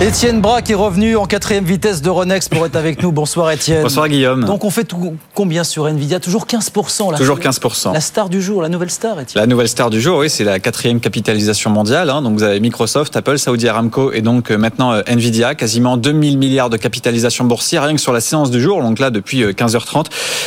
Étienne Braque est revenu en quatrième vitesse de Ronex pour être avec nous. Bonsoir Étienne. Bonsoir Guillaume. Donc on fait tout, combien sur Nvidia? Toujours 15% là. Toujours 15%. La star du jour, la nouvelle star Étienne. La nouvelle star du jour, oui, c'est la quatrième capitalisation mondiale. Hein. Donc vous avez Microsoft, Apple, Saudi Aramco et donc euh, maintenant euh, Nvidia, quasiment 2000 milliards de capitalisation boursière rien que sur la séance du jour. Donc là, depuis 15h30, euh,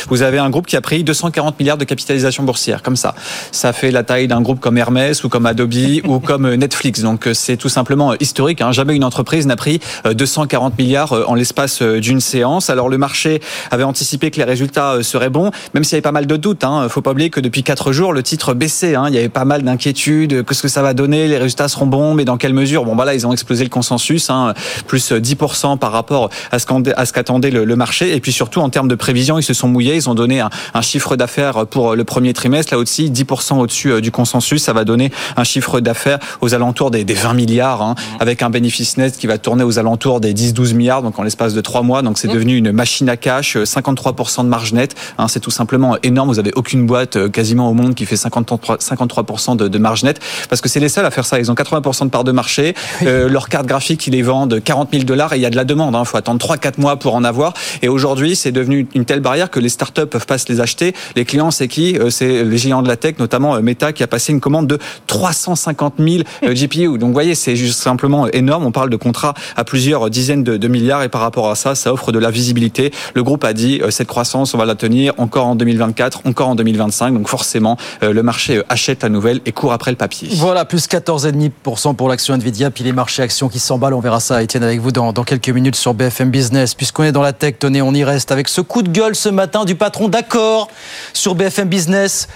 vous avez un groupe qui a pris 240 milliards de capitalisation boursière, comme ça. Ça fait la taille d'un groupe comme Hermès ou comme Adobe ou comme Netflix. Donc c'est tout simplement historique. Hein. Jamais une entreprise n'a pris 240 milliards euh, en l'espace euh, d'une séance. Alors le marché avait anticipé que les résultats euh, seraient bons, même s'il y avait pas mal de doutes. Hein. Faut pas oublier que depuis quatre jours, le titre baissait. Hein. Il y avait pas mal d'inquiétudes. Qu'est-ce que ça va donner Les résultats seront bons, mais dans quelle mesure? Bon, voilà, ils ont explosé le consensus, hein, plus 10% par rapport à ce qu'attendait le, marché. Et puis surtout, en termes de prévision, ils se sont mouillés. Ils ont donné un, chiffre d'affaires pour le premier trimestre. Là aussi, 10% au-dessus du consensus. Ça va donner un chiffre d'affaires aux alentours des, 20 milliards, hein, mmh. avec un bénéfice net qui va tourner aux alentours des 10-12 milliards, donc en l'espace de 3 mois. Donc c'est mmh. devenu une machine à cash, 53% euh, de marge nette. Hein, c'est tout simplement énorme. Vous avez aucune boîte euh, quasiment au monde qui fait 53%, 53 de, de, marge nette, parce que c'est les seuls à faire ça. Ils ont 80% de part de marché. Euh, leur carte graphique, ils les vendent 40 000 dollars et il y a de la demande. Il hein. faut attendre 3-4 mois pour en avoir. Et aujourd'hui, c'est devenu une telle barrière que les startups peuvent pas se les acheter. Les clients, c'est qui? C'est les géants de la tech, notamment Meta, qui a passé une commande de 350 000 GPU. Donc, vous voyez, c'est juste simplement énorme. On parle de contrats à plusieurs dizaines de, milliards et par rapport à ça, ça offre de la visibilité. Le groupe a dit euh, cette croissance, on va la tenir encore en 2024, encore en 2025. Donc forcément, euh, le marché euh, achète la nouvelle et court après le papier. Voilà, plus 14,5% pour l'action Nvidia, puis les marchés actions qui s'emballent. On verra ça, Étienne, avec vous dans, dans quelques minutes sur BFM Business. Puisqu'on est dans la tech, tenez, on y reste avec ce coup de gueule ce matin du patron d'accord sur BFM Business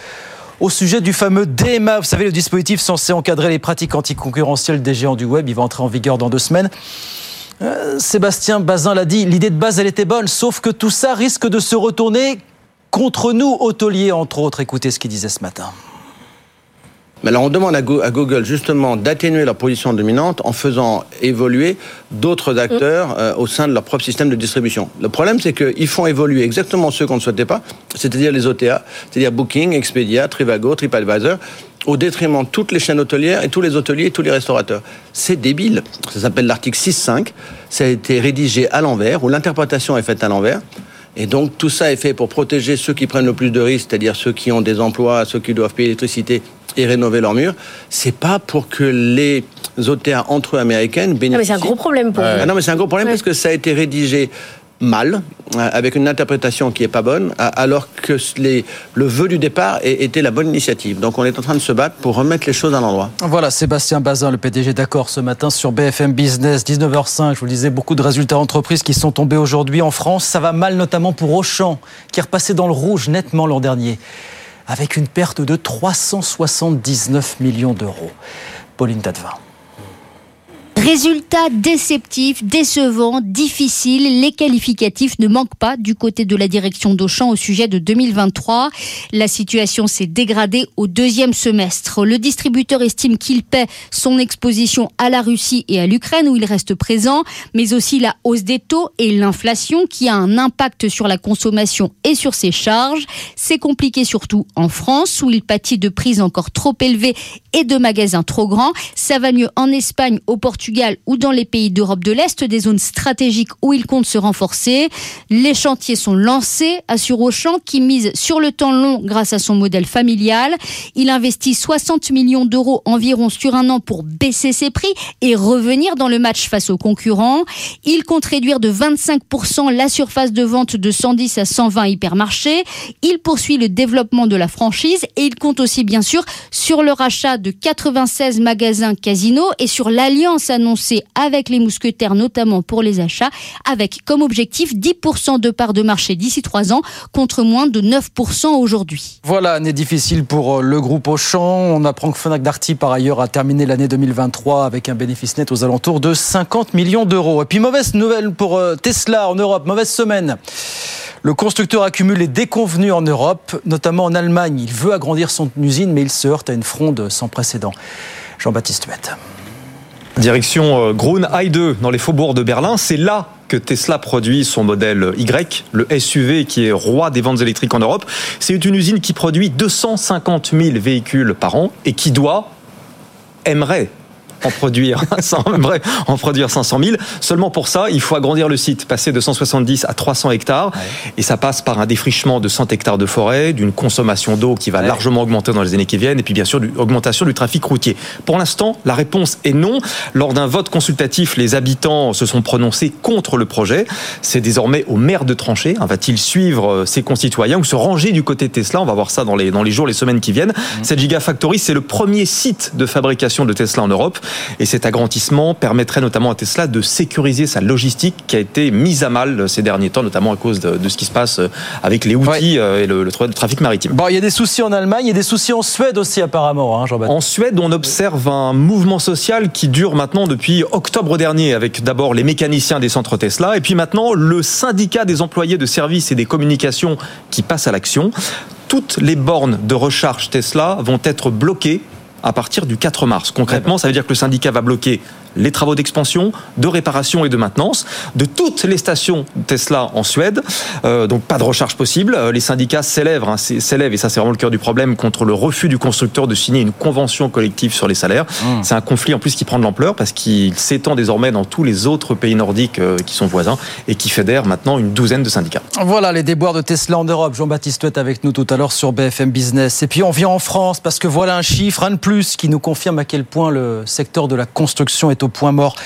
au sujet du fameux DMA. Vous savez, le dispositif censé encadrer les pratiques anticoncurrentielles des géants du web. Il va entrer en vigueur dans deux semaines. Euh, Sébastien Bazin l'a dit, l'idée de base, elle était bonne, sauf que tout ça risque de se retourner contre nous, hôteliers, entre autres. Écoutez ce qu'il disait ce matin. Mais alors on demande à Google justement d'atténuer leur position dominante en faisant évoluer d'autres acteurs euh, au sein de leur propre système de distribution. Le problème c'est qu'ils font évoluer exactement ceux qu'on ne souhaitait pas, c'est-à-dire les OTA, c'est-à-dire Booking, Expedia, Trivago, TripAdvisor, au détriment de toutes les chaînes hôtelières et tous les hôteliers et tous les restaurateurs. C'est débile. Ça s'appelle l'article 6.5. Ça a été rédigé à l'envers, où l'interprétation est faite à l'envers. Et donc tout ça est fait pour protéger ceux qui prennent le plus de risques, c'est-à-dire ceux qui ont des emplois, ceux qui doivent payer l'électricité et rénover leurs murs. C'est pas pour que les OTA entre eux américaines bénéficient. Non mais c'est un gros problème pour vous. Ah non mais c'est un gros problème parce que ça a été rédigé mal, euh, avec une interprétation qui est pas bonne, alors que le vœu du départ était la bonne initiative. Donc on est en train de se battre pour remettre les choses à l'endroit. Voilà, Sébastien Bazin, le PDG d'accord ce matin sur BFM Business, 19h05. Je vous le disais, beaucoup de résultats d'entreprises qui sont tombés aujourd'hui en France. Ça va mal notamment pour Auchan, qui est repassé dans le rouge nettement l'an dernier, avec une perte de 379 millions d'euros. Pauline Tadevin. Résultat déceptif, décevant, difficile. Les qualificatifs ne manquent pas du côté de la direction d'Auchan au sujet de 2023. La situation s'est dégradée au deuxième semestre. Le distributeur estime qu'il paie son exposition à la Russie et à l'Ukraine où il reste présent, mais aussi la hausse des taux et l'inflation qui a un impact sur la consommation et sur ses charges. C'est compliqué surtout en France où il pâtit de prises encore trop élevées et de magasins trop grands. Ça va mieux en Espagne, au Portugal ou dans les pays d'Europe de l'Est, des zones stratégiques où il compte se renforcer. Les chantiers sont lancés, assure Auchan, qui mise sur le temps long grâce à son modèle familial. Il investit 60 millions d'euros environ sur un an pour baisser ses prix et revenir dans le match face aux concurrents. Il compte réduire de 25% la surface de vente de 110 à 120 hypermarchés. Il poursuit le développement de la franchise et il compte aussi bien sûr sur le rachat de 96 magasins Casino et sur l'alliance annoncé avec les mousquetaires, notamment pour les achats, avec comme objectif 10% de part de marché d'ici 3 ans, contre moins de 9% aujourd'hui. Voilà, année difficile pour euh, le groupe Auchan. On apprend que Fnac Darty, par ailleurs, a terminé l'année 2023 avec un bénéfice net aux alentours de 50 millions d'euros. Et puis, mauvaise nouvelle pour euh, Tesla en Europe, mauvaise semaine. Le constructeur accumule les déconvenus en Europe, notamment en Allemagne. Il veut agrandir son usine, mais il se heurte à une fronde sans précédent. Jean-Baptiste Huette. Direction euh, Grune Heide dans les faubourgs de Berlin, c'est là que Tesla produit son modèle Y, le SUV qui est roi des ventes électriques en Europe. C'est une usine qui produit 250 000 véhicules par an et qui doit, aimerait en produire, en produire 500 000. Seulement pour ça, il faut agrandir le site, passer de 170 à 300 hectares. Et ça passe par un défrichement de 100 hectares de forêt, d'une consommation d'eau qui va largement augmenter dans les années qui viennent, et puis bien sûr, d'une augmentation du trafic routier. Pour l'instant, la réponse est non. Lors d'un vote consultatif, les habitants se sont prononcés contre le projet. C'est désormais au maire de trancher. Va-t-il suivre euh, ses concitoyens ou se ranger du côté de Tesla? On va voir ça dans les, dans les jours, les semaines qui viennent. Mmh. Cette Gigafactory, c'est le premier site de fabrication de Tesla en Europe. Et cet agrandissement permettrait notamment à Tesla de sécuriser sa logistique qui a été mise à mal ces derniers temps, notamment à cause de, ce qui se passe avec les outils euh, et le, trafic maritime. Bon, il y a des soucis en Allemagne, il y a des soucis en Suède aussi apparemment, hein, Jean-Baptiste. En Suède, on observe un mouvement social qui dure maintenant depuis octobre dernier, avec d'abord les mécaniciens des centres Tesla, et puis maintenant le syndicat des employés de services et des communications qui passe à l'action toutes les bornes de recharge Tesla vont être bloquées à partir du 4 mars. Concrètement, ça veut dire que le syndicat va bloquer les travaux d'expansion, de réparation et de maintenance de toutes les stations Tesla en Suède. Euh, donc pas de recharge possible. Euh, les syndicats s'élèvent, hein, s'élèvent et ça c'est vraiment le cœur du problème contre le refus du constructeur de signer une convention collective sur les salaires. Mmh. C'est un conflit en plus qui prend de l'ampleur parce qu'il s'étend désormais dans tous les autres pays nordiques euh, qui sont voisins et qui fédère maintenant une douzaine de syndicats. Voilà les déboires de Tesla en Europe. Jean-Baptiste est avec nous tout à l'heure sur BFM Business. Et puis on vient en France parce que voilà un chiffre, un de plus, qui nous confirme à quel point le secteur de la construction est au point mort.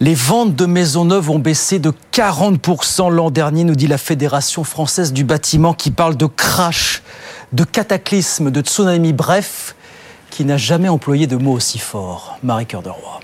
Les ventes de maisons neuves ont baissé de 40% l'an dernier, nous dit la Fédération française du bâtiment, qui parle de crash, de cataclysme, de tsunami, bref, qui n'a jamais employé de mots aussi forts. Marie-Cœur de Roy.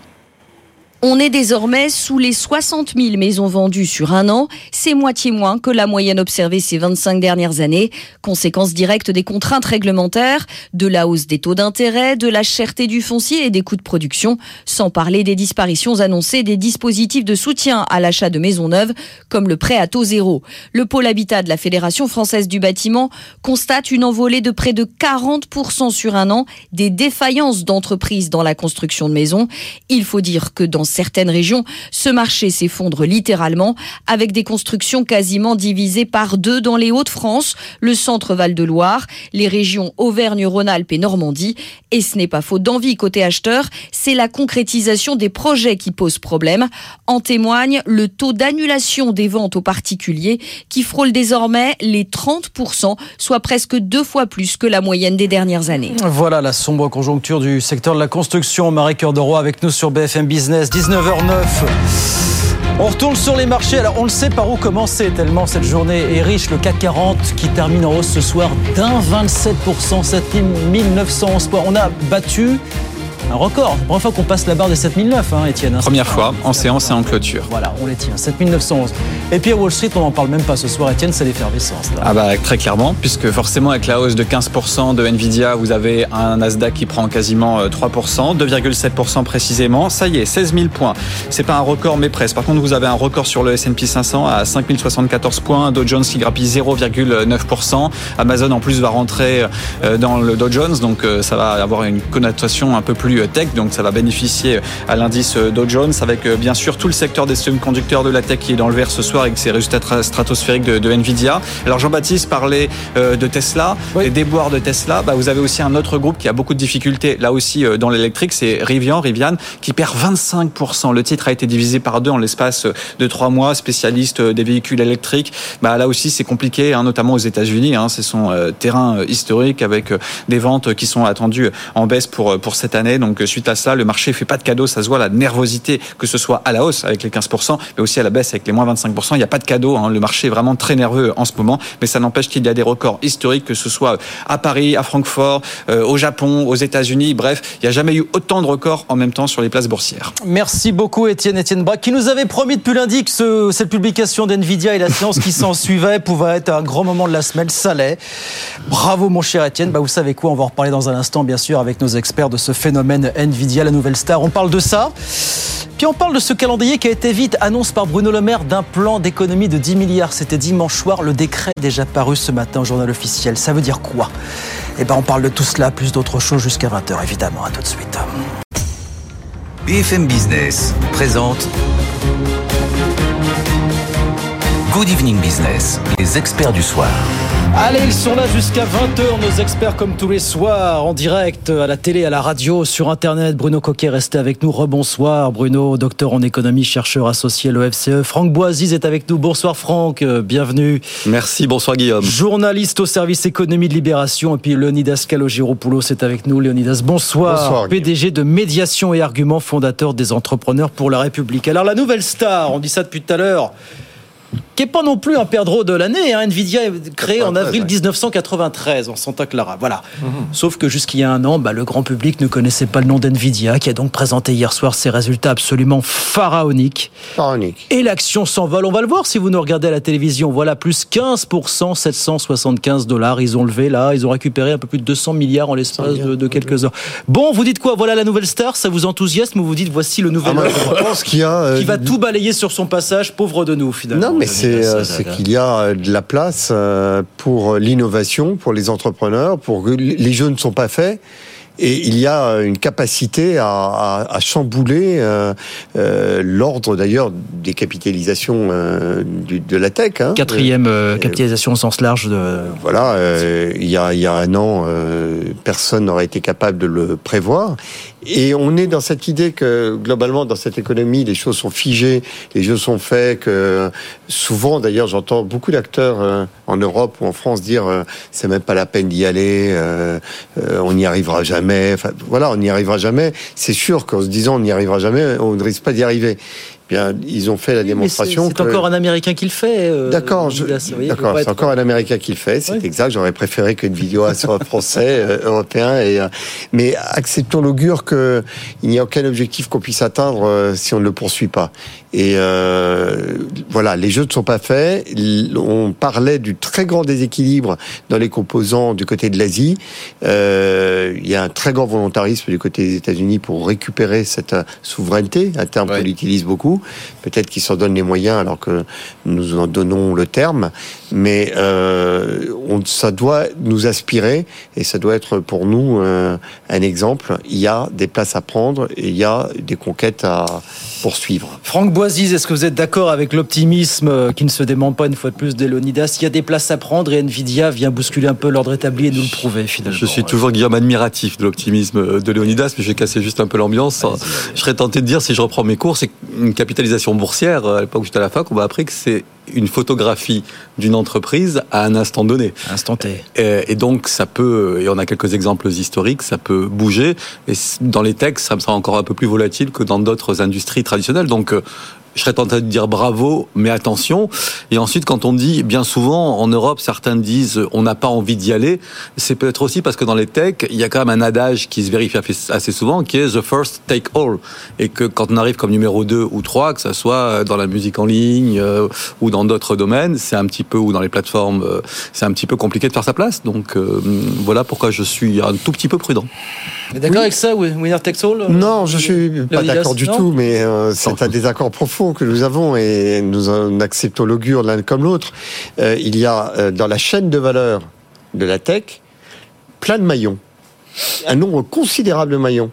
On est désormais sous les 60 000 maisons vendues sur un an. C'est moitié moins que la moyenne observée ces 25 dernières années. Conséquence directe des contraintes réglementaires, de la hausse des taux d'intérêt, de la cherté du foncier et des coûts de production, sans parler des disparitions annoncées des dispositifs de soutien à l'achat de maisons neuves, comme le prêt à taux zéro. Le pôle habitat de la Fédération française du bâtiment constate une envolée de près de 40% sur un an des défaillances d'entreprises dans la construction de maisons. Il faut dire que dans certaines régions, ce marché s'effondre littéralement avec des constructions quasiment divisées par deux dans les Hauts-de-France, le centre Val-de-Loire, les régions Auvergne-Rhône-Alpes et Normandie. Et ce n'est pas faute d'envie côté acheteur, c'est la concrétisation des projets qui pose problème. En témoigne le taux d'annulation des ventes aux particuliers qui frôle désormais les 30%, soit presque deux fois plus que la moyenne des dernières années. Voilà la sombre conjoncture du secteur de la construction. Marie-Cœur de Roy avec nous sur BFM Business. 19h09. On retourne sur les marchés. Alors, on le sait par où commencer, tellement cette journée est riche. Le CAC 40 qui termine en hausse ce soir d'un 27%, 7911 points. On a battu un record. Première fois qu'on passe la barre des 7009, hein, Étienne. Hein. Première fois, en séance et en clôture. Voilà, on les tient. 7911. Et puis à Wall Street, on n'en parle même pas ce soir, Étienne, c'est l'effervescence. Ah bah très clairement, puisque forcément avec la hausse de 15% de Nvidia, vous avez un Nasdaq qui prend quasiment 3%, euh, 2,7% précisément. Ça y est, 16 000 points. C'est pas un record, mais presque. Par contre, vous avez un record sur le S&P 500 à 5074 points. Dow Jones qui grappille 0,9%. Amazon en plus va rentrer euh, dans le Dow Jones, donc euh, ça va avoir une connotation un peu plus tech, donc ça va bénéficier à l'indice Dow Jones avec euh, bien sûr tout le secteur des semi-conducteurs de la tech qui est dans le vert ce soir avec ses résultats stratosphériques de, Nvidia. Alors Jean-Baptiste parlait euh, de Tesla, des déboires de Tesla. Bah, vous avez aussi un autre groupe qui a beaucoup de difficultés là aussi euh, dans l'électrique, c'est Rivian, Rivian qui perd 25%. Le titre a été divisé par deux en l'espace de trois mois, spécialiste des véhicules électriques. Bah, là aussi c'est compliqué, hein, notamment aux États-Unis. Hein, c'est son terrain historique avec des ventes qui sont attendues en baisse pour, pour cette année. Donc suite à ça, le marché fait pas de cadeau. Ça se voit la nervosité, que ce soit à la hausse avec les 15%, mais aussi à la baisse avec les moins 25%. Il n'y a pas de cadeau. Hein. Le marché est vraiment très nerveux en ce moment, mais ça n'empêche qu'il y a des records historiques, que ce soit à Paris, à Francfort, euh, au Japon, aux États-Unis. Bref, il n'y a jamais eu autant de records en même temps sur les places boursières. Merci beaucoup, Étienne Étienne Braque, qui nous avait promis depuis lundi que cette publication d'NVIDIA et la science qui s'en suivait pouvait être un grand moment de la semaine. Ça l'est. Bravo, mon cher Étienne. Bah, vous savez quoi? On va en reparler dans un instant, bien sûr, avec nos experts de ce phénomène Nvidia, la nouvelle star. On parle de ça. Puis on parle de ce calendrier qui a été vite annonce par Bruno Le Maire d'un plan d'économie de 10 milliards. C'était dimanche soir. Le décret déjà paru ce matin au journal officiel. Ça veut dire quoi? Eh ben, on parle de tout cela, plus d'autres choses jusqu'à 20h, évidemment. À tout de suite. BFM Business présente Good Evening Business, les experts du soir. Allez, ils sont là jusqu'à 20h, nos experts comme tous les soirs, en direct, à la télé, à la radio, sur Internet. Bruno Coquet, restez avec nous. Rebonsoir, Bruno, docteur en économie, chercheur associé à l'OFCE. Franck Boisiz est avec nous. Bonsoir Franck, euh, bienvenue. Merci, bonsoir Guillaume. Journaliste au service économie de Libération. Et puis Leonidas Kalogiropoulos est avec nous. Leonidas, bonsoir. Bonsoir. PDG de Médiation et Arguments, fondateur des entrepreneurs pour la République. Alors la nouvelle star, on dit ça depuis tout à l'heure, qui n'est pas non plus un perdreau de l'année. hein. Nvidia est créé en avril 1993 en Santa Clara. Voilà. Sauf que jusqu'il y a un an, bah, le grand public ne connaissait pas le nom d'Nvidia, qui a donc présenté hier soir ses résultats absolument pharaoniques. Pharaonique. Et l'action s'envole. On va le voir si vous nous regardez à la télévision. Voilà, plus 15%, 775 dollars. Ils ont levé là, ils ont récupéré un peu plus de 200 milliards en l'espace de, de quelques heures. Bon, vous dites quoi? Voilà la nouvelle star, ça vous enthousiasme ou vous dites voici le nouvel Ah, je pense qu'il y a. euh, qui va tout balayer sur son passage, pauvre de nous finalement. Non, mais c'est euh, c'est qu'il y a euh, de la place euh, pour l'innovation, pour les entrepreneurs, pour que les jeux ne sont pas faits. Et il y a une capacité à, à- à chambouler euh, euh, l'ordre d'ailleurs des capitalisations euh, du- de la tech. hein. Quatrième capitalisation au sens large de. Voilà, il, y a, il y a un an, personne n'aurait été capable de le prévoir. Et on est dans cette idée que globalement, dans cette économie, les choses sont figées, les jeux sont faits, que souvent, d'ailleurs, j'entends beaucoup d'acteurs euh, en Europe ou en France dire euh, c'est même pas la peine d'y aller, euh, euh, on n'y arrivera jamais. Enfin, voilà, on n'y arrivera jamais. C'est sûr qu'en se disant on n'y arrivera jamais, on ne risque pas d'y arriver. Bien, ils ont fait la démonstration. c'est que- encore un Américain qui le fait. euh, D'accord, je- d'accord, c'est être- encore un Américain qui le fait, c'est exact. J'aurais préféré qu'une vidéo soit français, euh, européen. Et, euh, mais acceptons l'augure qu'il n'y a aucun objectif qu'on puisse atteindre euh, si on ne le poursuit pas. Et euh, voilà, les jeux ne sont pas faits. On parlait du très grand déséquilibre dans les composants du côté de l'Asie. Euh, il y a un très grand volontarisme du côté des États-Unis pour récupérer cette euh, souveraineté, un terme Ouais. qu'on utilise beaucoup. Peut-être qu'ils s'en donnent les moyens alors que nous en donnons le terme. Mais euh, on, ça doit nous aspirer et ça doit être pour nous euh, un exemple. Il y a des places à prendre et il y a des conquêtes à poursuivre. Franck Boisiz, est-ce que vous êtes d'accord avec l'optimisme euh, qui ne se dément pas une fois de plus d'Elonidas? Il y a des places à prendre et Nvidia vient bousculer un peu l'ordre établi et nous le prouver finalement. Je suis toujours Guillaume admiratif de l'optimisme de Léonidas, mais je vais casser juste un peu l'ambiance. Je serais tenté de dire, si je reprends mes cours, c'est une capitalisation boursière. À l'époque où j'étais à la fac, on m'a appris que c'est une photographie d'une entreprise à un instant donné. Instant T. Et, et donc ça peut, et on a quelques exemples historiques, ça peut bouger. Et dans les techs, ça me sera encore un peu plus volatile que dans d'autres industries traditionnelles. Donc euh, je serais tenté de dire bravo, mais attention. Et ensuite, quand on dit, bien souvent, en Europe, certains disent on n'a pas envie d'y aller, c'est peut-être aussi parce que dans les techs, il y a quand même un adage qui se vérifie assez souvent, qui est the first take all. Et que quand on arrive comme numéro 2 ou 3, que ça soit dans la musique en ligne euh, ou dans d'autres domaines, c'est un petit peu, ou dans les plateformes, euh, c'est un petit peu compliqué de faire sa place. Donc euh, voilà pourquoi je suis un tout petit peu prudent. D'accord avec ça, Winner Takes All Non, je suis pas d'accord du non tout, mais euh, c'est un désaccord profond que nous avons et nous en acceptons l'augure l'un comme l'autre. Euh, il y a euh, dans la chaîne de valeur de la tech plein de maillons, un nombre considérable de maillons.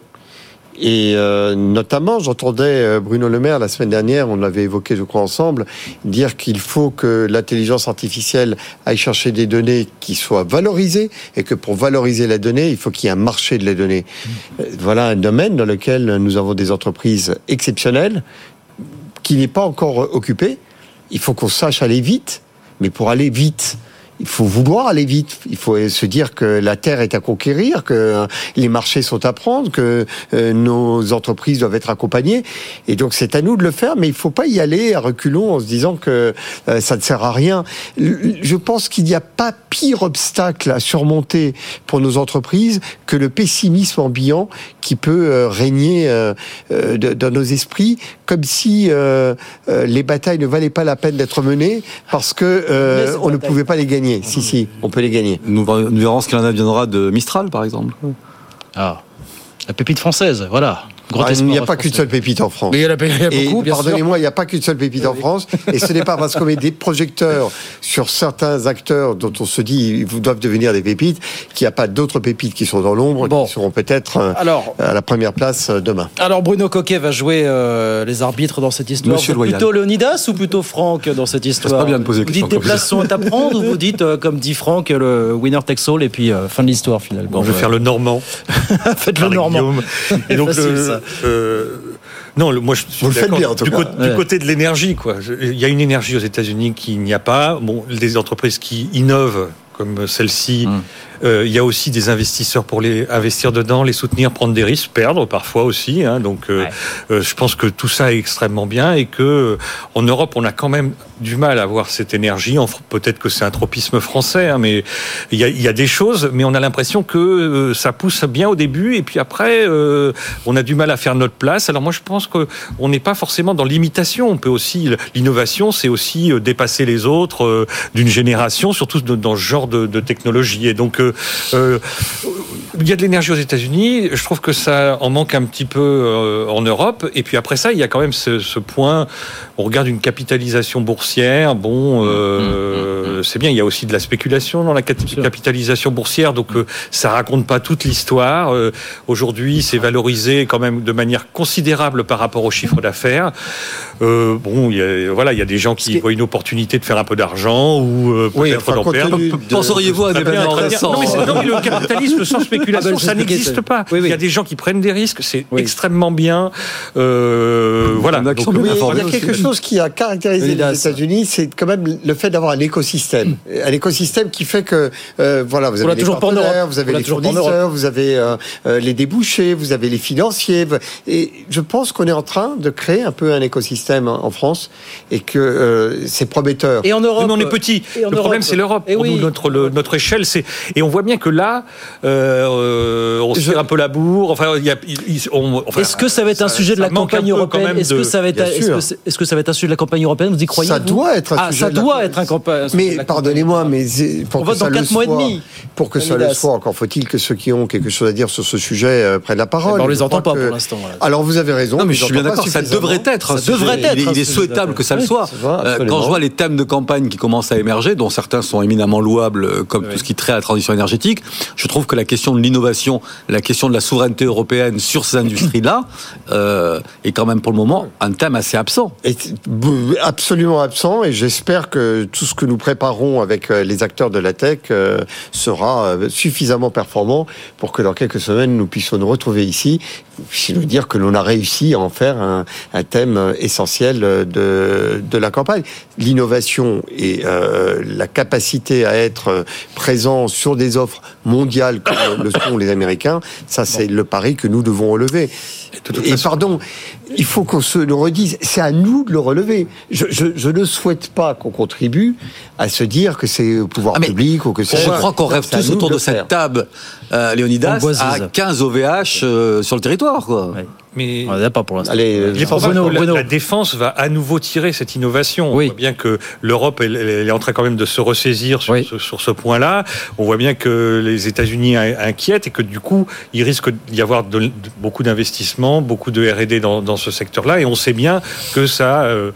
Et euh, notamment, j'entendais Bruno Le Maire la semaine dernière, on l'avait évoqué, je crois, ensemble, dire qu'il faut que l'intelligence artificielle aille chercher des données qui soient valorisées et que pour valoriser la donnée, il faut qu'il y ait un marché de la donnée. Voilà un domaine dans lequel nous avons des entreprises exceptionnelles qui n'est pas encore occupé. Il faut qu'on sache aller vite, mais pour aller vite, il faut vouloir aller vite. Il faut se dire que la terre est à conquérir, que les marchés sont à prendre, que euh, nos entreprises doivent être accompagnées. Et donc c'est à nous de le faire, mais il faut pas y aller à reculons en se disant que euh, ça ne sert à rien. Je pense qu'il n'y a pas pire obstacle à surmonter pour nos entreprises que le pessimisme ambiant qui peut euh, régner euh, euh, dans nos esprits, comme si euh, euh, les batailles ne valaient pas la peine d'être menées parce que euh, on ne pouvait pas les gagner. Si, si, on peut les gagner. Nous, nous verrons ce qu'il en adviendra de Mistral, par exemple. Ah, la pépite française, voilà. Grand Ah, il n'y a pas qu'une seule pépite en France. Mais il y en a, il y en a Et beaucoup, pardonnez-moi, il n'y a pas qu'une seule pépite en France. Et ce n'est pas parce qu'on met des projecteurs sur certains acteurs dont on se dit ils doivent devenir des pépites qu'il n'y a pas d'autres pépites qui sont dans l'ombre Bon. qui seront peut-être euh, Alors, à la première place euh, demain. alors Bruno Coquet va jouer euh, les arbitres dans cette histoire. Monsieur plutôt Leonidas ou plutôt Franck dans cette histoire pas bien de poser des Vous dites des places sont à prendre ou vous dites, euh, comme dit Franck, le winner takes all et puis euh, fin de l'histoire finalement Bon, je vais faire le Normand. Faites le normand. Et donc, Facile, le- ça. Euh, non, le- moi je suis Vous le faites d'accord. bien, en tout du, cas. côté de l'énergie, quoi. Il y a une énergie aux États-Unis qu'il n'y a pas. Bon, des entreprises qui innovent comme celle-ci. Mm. Euh, il y a aussi des investisseurs pour les investir dedans, les soutenir, prendre des risques, perdre parfois aussi. hein. donc, euh, Ouais. euh, je pense que tout ça est extrêmement bien et que en Europe, on a quand même du mal à avoir cette énergie. Peut-être que c'est un tropisme français, hein, mais il y, a, il y a des choses, mais on a l'impression que ça pousse bien au début et puis après, euh, on a du mal à faire notre place. Alors moi, je pense que on n'est pas forcément dans l'imitation. On peut aussi l'innovation, c'est aussi dépasser les autres euh, d'une génération, surtout dans ce genre de, de technologie. Et donc, euh, euh, il y a de l'énergie aux États-Unis. Je trouve que ça en manque un petit peu euh, en Europe. Et puis après ça, il y a quand même ce, ce point. On regarde une capitalisation boursière. Bon, euh, c'est bien. Il y a aussi de la spéculation dans la capitalisation boursière. Donc euh, ça raconte pas toute l'histoire. Euh, Aujourd'hui, c'est valorisé quand même de manière considérable par rapport au chiffre d'affaires. Euh, bon, il y a, voilà, il y a des gens qui voient une opportunité de faire un peu d'argent ou euh, Oui, peut-être enfin, d'en perdre. Penseriez-vous à des bien, bien. Non, mais, c'est- non, mais le capitalisme sans spéculation, Ah ben, ça c'est compliqué, n'existe pas. Oui, oui. Il y a des gens qui prennent des risques, c'est Oui. extrêmement bien. Euh, voilà. Il y en a qui Donc, informés il y a aussi. quelque chose qui a caractérisé les États-Unis, c'est quand même le fait d'avoir un écosystème. Un écosystème qui fait que, euh, voilà, vous avez les partenaires, vous avez les fournisseurs, vous avez euh, euh, les débouchés, vous avez les financiers. Et je pense qu'on est en train de créer un peu un écosystème en France et que euh, c'est prometteur. Et en Europe, mais on est petit. Le problème, Europe. c'est l'Europe. Eh Pour oui. nous, notre, le- notre échelle, c'est. Et on voit bien que là, euh, on se tire un peu la bourre. Enfin, il y a. il- il- on- enfin, Est-ce que ça va être un sujet de la campagne européenne Est-ce que ça va être Bien est-ce sûr. que, c'est- est-ce que ça va être un sujet de la campagne européenne Vous y croyez Ça vous doit être un ah, sujet ça de la- doit être un campa- un sujet de Mais la pardonnez-moi, mais pour On que vote ça dans le quatre mois et soit, demi. pour que ça le Leonidas. soit, encore faut-il que ceux qui ont quelque chose à dire sur ce sujet euh, prennent la parole. On les entend pas pour l'instant. Alors vous avez raison. Non, mais je suis bien d'accord, ça devrait être. un Ça devrait être Il est, souhaitable que ça le soit. Euh. Quand je vois les thèmes de campagne qui commencent à émerger, dont certains sont éminemment louables, comme tout ce qui trait à la transition énergétique, je trouve que la question de l'innovation, la question de la souveraineté européenne sur ces industries-là, euh, est quand même pour le moment un thème assez absent. b- absolument absent et j'espère que tout ce que nous préparons avec euh, les acteurs de la tech euh, sera euh, suffisamment performant pour que dans quelques semaines nous puissions nous retrouver ici, puis nous dire que l'on a réussi à en faire un, thème euh, essentiel euh, de, de la campagne. L'innovation et euh, la capacité à être euh, présent sur des offres mondiales comme le sont les Américains, ça c'est le pari que nous devons relever. Et pardon, il faut qu'on se le redise, c'est à nous de le relever. Je, je, je ne souhaite pas qu'on contribue à se dire que c'est au pouvoir Ah, public ou que c'est... Je crois qu'on rêve tous autour de cette table, euh, Léonidas, à 15 OVH euh, sur le territoire. Quoi. Ouais. Mais On n'est pas pour l'instant. Euh, la-. La, défense va à nouveau tirer cette innovation. Oui. On voit bien que l'Europe elle, elle est en train quand même de se ressaisir sur, Oui. ce, sur ce point-là. On voit bien que les États-Unis in- inquiètent et que du coup, il risque d'y avoir de- de- beaucoup d'investissements, beaucoup de R&D dans, dans ce secteur-là. Et on sait bien que ça, euh,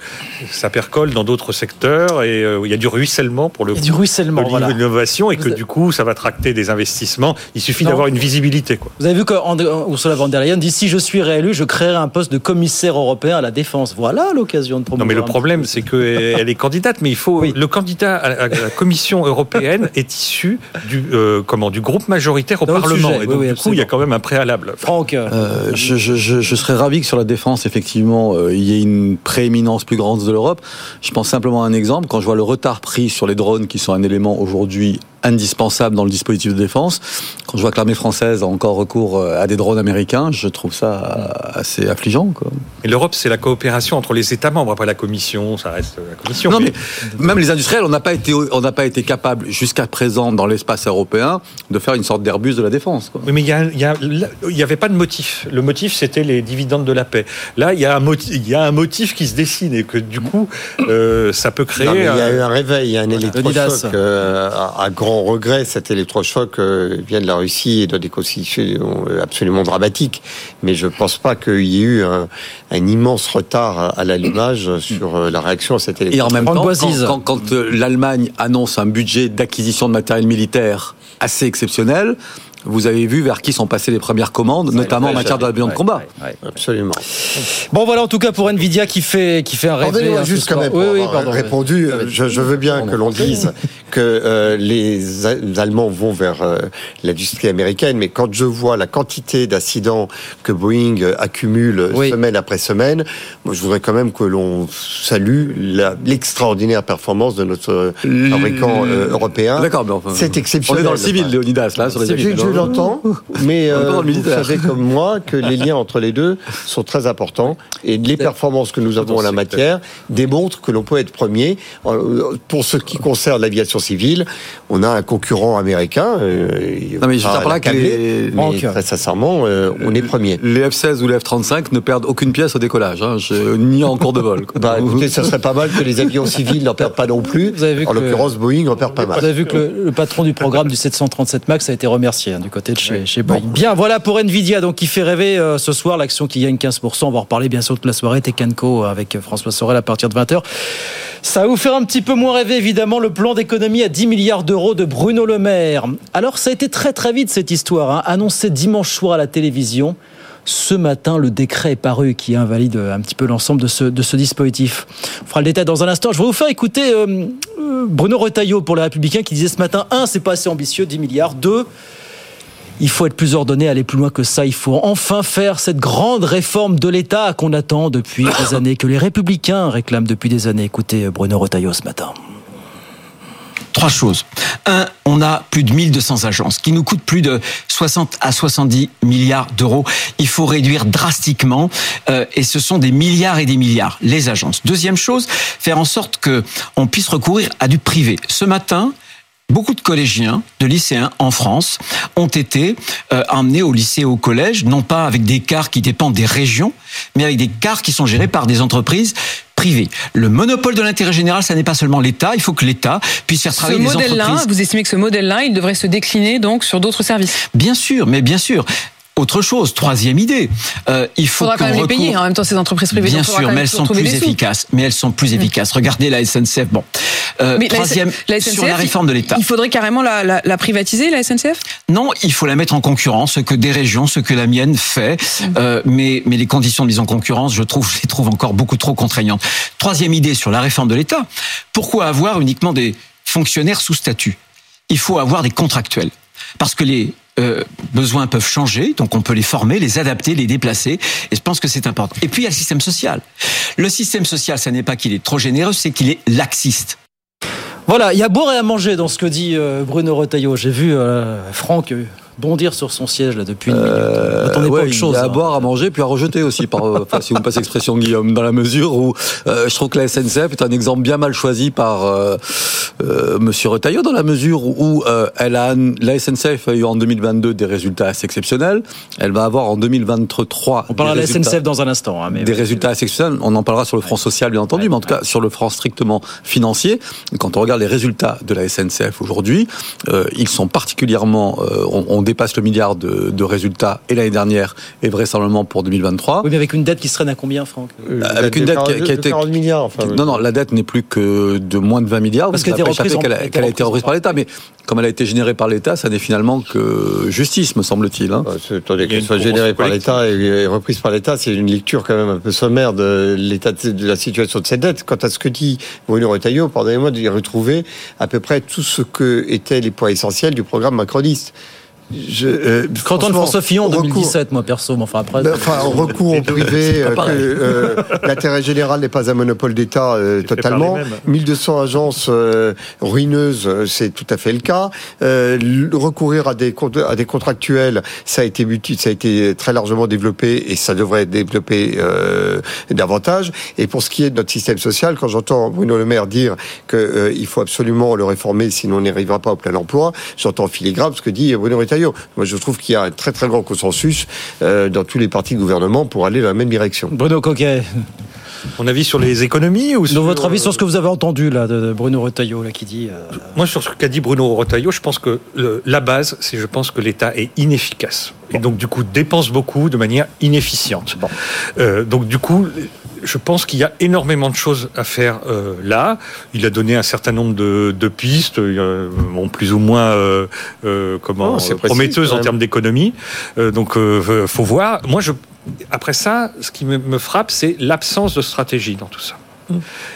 ça percole dans d'autres secteurs et euh, il y a du ruissellement pour le Il y a coup. du ruissellement, de voilà. l'innovation et que Vous- du coup, ça va tracter des investissements. Il suffit d'avoir une visibilité. Quoi. Vous avez vu qu'Ursula von der Leyen dit si je suis je créerai un poste de commissaire européen à la défense. Voilà l'occasion de Non, promouvoir. mais le problème, c'est qu'elle est candidate, mais il faut. Oui. Le candidat à la, Commission européenne est issu du, euh, comment, du groupe majoritaire au Dans Parlement. sujet, et donc, oui, oui, du coup, il y a quand même un préalable. Franck, euh, Euh, je, je, je, je serais ravi que sur la défense, effectivement, euh, il y ait une prééminence plus grande de l'Europe. Je pense simplement à un exemple. Quand je vois le retard pris sur les drones, qui sont un élément aujourd'hui indispensable dans le dispositif de défense, quand je vois que l'armée française a encore recours euh, à des drones américains, je trouve ça euh, assez affligeant. Quoi. Et l'Europe, c'est la coopération entre les États membres. Après la Commission, ça reste la Commission. Non, mais même les industriels, on n'a pas été, on n'a pas été capable jusqu'à présent dans l'espace européen de faire une sorte d'Airbus de la défense. Quoi. Oui, mais il y a- il y a- là, il y avait pas de motif. Le motif, c'était les dividendes de la paix. Là, il y a un motif, il y a un motif qui se dessine et que du coup, euh, ça peut créer. Non, mais il y a un- eu un réveil, il y a un électrochoc euh, à, à grand grand regret, cet électrochoc euh, vient de la Russie et de des conditions absolument dramatiques. Mais je ne pense pas qu'il y ait eu un, un immense retard à l'allumage sur euh, la réaction à cet électrochoc. Et en même temps, Boisise. quand, quand- quand, euh, l'Allemagne annonce un budget d'acquisition de matériel militaire assez exceptionnel, vous avez vu vers qui sont passées les premières commandes, notamment en matière de l'avion de combat. Absolument. Bon voilà en tout cas pour Nvidia qui fait qui fait un rêve. Juste quand même pour avoir répondu. Pardon. Je, je veux bien Pardon. que l'on dise que euh, les, Allemands vont vers euh, l'industrie américaine, mais quand je vois la quantité d'accidents que Boeing euh, accumule Oui. semaine après semaine, moi je voudrais quand même que l'on salue l'extraordinaire performance de notre fabricant euh, européen. D'accord, mais enfin, C'est On exceptionnel. est dans le civil, Léonidas, là, sur les je l'entends, mais euh, vous savez comme moi que les liens entre les deux sont très importants et les performances que nous avons en la matière démontrent que l'on peut être premier. Euh, Pour ce qui concerne l'aviation civile, on a un concurrent américain. euh, Non, mais je veux pas dire par là que les- mais très sincèrement, euh, on est premier. Les F-16 ou les F-35 ne perdent aucune pièce au décollage, hein, je- ni en cours de vol. quoi. Bah, écoutez, ça serait pas mal que les avions civils n'en perdent pas non plus. Vous avez vu en que- l'occurrence, Boeing en perd pas Vous mal. avez vu que le, le patron du programme du 737 Max a été remercié hein, du côté de chez, chez Boeing. Bien, voilà pour Nvidia, donc qui fait rêver euh, ce soir, l'action qui gagne 15%. On va en reparler bien sûr toute la soirée. Tekenco avec François Sorel à partir de 20h. Ça va vous faire un petit peu moins rêver, évidemment, le plan d'économie à 10 milliards d'euros de Bruno Le Maire. Alors, ça a été très très vite cette histoire, hein, annoncé dimanche soir à la télévision. Ce matin, le décret est paru qui invalide un petit peu l'ensemble de ce, de ce dispositif. On fera le détail dans un instant. Je vais vous faire écouter euh, euh, Bruno Retailleau pour les Républicains qui disait ce matin, un, c'est pas assez ambitieux, 10 milliards. Deux, il faut être plus ordonné, aller plus loin que ça. Il faut enfin faire cette grande réforme de l'État qu'on attend depuis des années, que les Républicains réclament depuis des années. Écoutez Bruno Retailleau ce matin. Trois choses. Un, on a plus de 1200 agences qui nous coûtent plus de 60 à 70 milliards d'euros. Il faut réduire drastiquement euh, et ce sont des milliards et des milliards les agences. Deuxième chose, faire en sorte que on puisse recourir à du privé. Ce matin, Beaucoup de collégiens, de lycéens en France ont été euh, emmenés au lycée et au collège, non pas avec des cars qui dépendent des régions, mais avec des cars qui sont gérés par des entreprises privées. Le monopole de l'intérêt général, ça n'est pas seulement l'État, il faut que l'État puisse faire travailler des modèle-là, entreprises. vous estimez que ce modèle-là, il devrait se décliner donc sur d'autres services? Bien sûr, mais bien sûr. Autre chose, troisième idée, euh, il faut qu'on même les payer en même temps ces entreprises privées. Bien sûr, mais elles sont plus efficaces. Mais elles sont plus efficaces. Regardez la SNCF. Bon, Euh, Mais troisième la sur SNCF, la réforme de l'État. Il faudrait carrément la, la- la privatiser, la SNCF Non, il faut la mettre en concurrence, ce que des régions, ce que la mienne fait. Euh, mais, mais les conditions de mise en concurrence, je trouve, je les trouve encore beaucoup trop contraignantes. Troisième idée sur la réforme de l'État. Pourquoi avoir uniquement des fonctionnaires sous statut? Il faut avoir des contractuels. Parce que les euh, besoins peuvent changer, donc on peut les former, les adapter, les déplacer, et je pense que c'est important. Et puis il y a le système social. Le système social, ça n'est pas qu'il est trop généreux, c'est qu'il est laxiste. Voilà, il y a boire et à manger dans ce que dit euh, Bruno Retailleau. J'ai vu euh, Franck bondir sur son siège là depuis une minute. Euh, Attendez ouais, pas autre chose. Il y a à hein. boire, à manger, puis à rejeter aussi, par, euh, enfin, si vous me passez l'expression Guillaume, dans la mesure où euh, je trouve que la SNCF est un exemple bien mal choisi par euh, euh, Monsieur Retailleau, dans la mesure où elle a, la SNCF a eu en 2022 des résultats assez exceptionnels. Elle va avoir en 2023 On parlera de la SNCF dans un instant. hein, mais des résultats assez exceptionnels. On en parlera sur le front social, bien entendu, mais en tout cas sur le front strictement financier. Quand on regarde les résultats de la SNCF aujourd'hui, ils sont particulièrement, on, on dépasse le milliard de, de résultats et l'année dernière et vraisemblablement pour 2023. Oui, mais avec une dette qui se traîne à combien, Franck Euh, avec une dette qui a- qui a été- 40 milliards. Enfin, Non, non, la dette n'est plus que de moins de 20 milliards. Parce qu'elle qu'elle a, elle a été qu'elle a été reprise par l'État. Mais comme elle a été générée par l'État, ça n'est finalement que justice, me semble-t-il. hein. Euh, c'est- Attendez, qu'elle une soit générée par l'État et reprise par l'État, c'est une lecture quand même un peu sommaire de l'état de, de la situation de cette dette. Quant à ce que dit Bruno Retailleau, pardonnez-moi de y retrouver à peu près tout ce que étaient les points essentiels du programme macroniste. Je, euh, Canton de François Fillon en recours- 2017, moi perso, mais enfin après. Ben, Enfin, recours au privé, euh, euh, l'intérêt général n'est pas un monopole d'État euh, totalement. les mêmes. 1200 agences euh, ruineuses, c'est tout à fait le cas. Euh, recourir à des, à des contractuels, ça a été ça a été très largement développé et ça devrait être développé euh, davantage. Et pour ce qui est de notre système social, quand j'entends Bruno Le Maire dire qu'il faut absolument le réformer, sinon on n'y arrivera pas au plein emploi, j'entends filigrane ce que dit Bruno Retailleau. Moi, je trouve qu'il y a un très très grand consensus euh, dans tous les partis de gouvernement pour aller dans la même direction. Bruno Coquet. Mon avis sur les économies ou sur votre avis sur ce que vous avez entendu là de Bruno Retailleau là qui dit euh, Moi sur ce qu'a dit Bruno Retailleau, je pense que la base, c'est je pense que l'État est inefficace et donc du coup dépense beaucoup de manière inefficiente. Euh, donc du coup je pense qu'il y a énormément de choses à faire euh, là. Il a donné un certain nombre de, de pistes, euh, bon, plus ou moins euh, euh comment oh, prometteuses en termes d'économie. Euh, donc, euh, faut voir. Moi, je, après ça, ce qui me, me frappe, c'est l'absence de stratégie dans tout ça.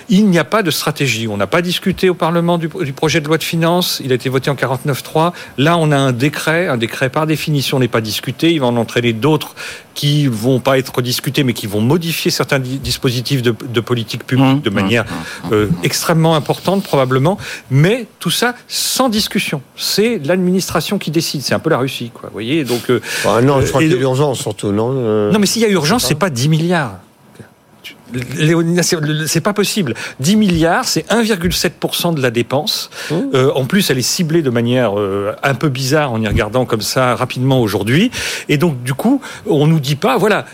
Il n'y a pas de stratégie. On n'a pas discuté au Parlement du, projet de loi de finances. Il a été voté en 49.3. Là, on a un décret. Un décret, par définition, n'est pas discuté. Il va en entraîner d'autres qui vont pas être discutés, mais qui vont modifier certains dispositifs de, politique publique mmh. de manière mmh. Mmh. Euh, extrêmement importante, probablement. Mais tout ça sans discussion. C'est l'administration qui décide. C'est un peu la Russie, quoi. Vous voyez Donc. Euh, bah non, je crois qu'il y a urgence, surtout, non euh, Non, mais s'il y a urgence, c'est pas 10 milliards. Léonina, c'est pas possible. 10 milliards, c'est 1,7% de la dépense. Mmh. Euh, en plus, elle est ciblée de manière euh, un peu bizarre en y regardant comme ça rapidement aujourd'hui. Et donc, du coup, on nous dit pas, voilà,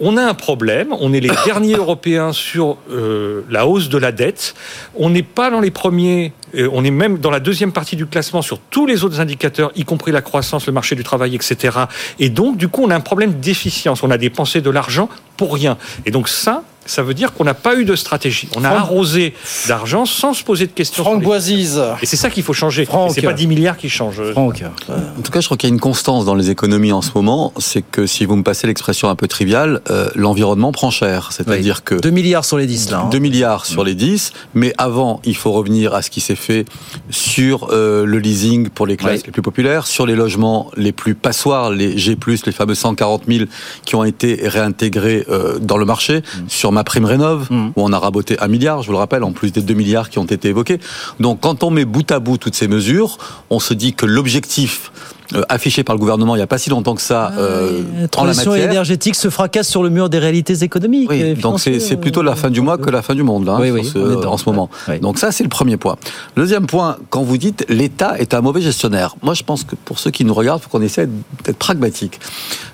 on a un problème, on est les derniers Européens sur euh, la hausse de la dette, on n'est pas dans les premiers, on est même dans la deuxième partie du classement sur tous les autres indicateurs, y compris la croissance, le marché du travail, etc. Et donc, du coup, on a un problème d'efficience, on a dépensé de l'argent pour rien. Et donc ça, ça veut dire qu'on n'a pas eu de stratégie. On a arrosé d'argent sans se poser de questions. Franck Boisise. Et c'est ça qu'il faut changer. C'est pas 10 milliards qui changent. Franck. En tout cas, je crois qu'il y a une constance dans les économies en ce moment. C'est que si vous me passez l'expression un peu triviale, euh, l'environnement prend cher. C'est-à-dire que. 2 milliards sur les 10, là. 2 hein. milliards sur les 10. Mais avant, il faut revenir à ce qui s'est fait sur euh, le leasing pour les classes les plus populaires, sur les logements les plus passoires, les G, les fameux 140 000 qui ont été réintégrés euh, dans le marché, mmh. sur ma prime rénov, mm. où on a raboté un milliard, je vous le rappelle, en plus des 2 milliards qui ont été évoqués. Donc quand on met bout à bout toutes ces mesures, on se dit que l'objectif euh, affiché par le gouvernement il n'y a pas si longtemps que ça euh, transition énergétique se fracasse sur le mur des réalités économiques. Oui, donc c'est plutôt la fin du mois que la fin du monde là, hein, ce, en ce moment. Donc ça c'est le premier point. Le deuxième point, quand vous dites l'État est un mauvais gestionnaire, moi je pense que pour ceux qui nous regardent, il faut qu'on essaie d'être pragmatique.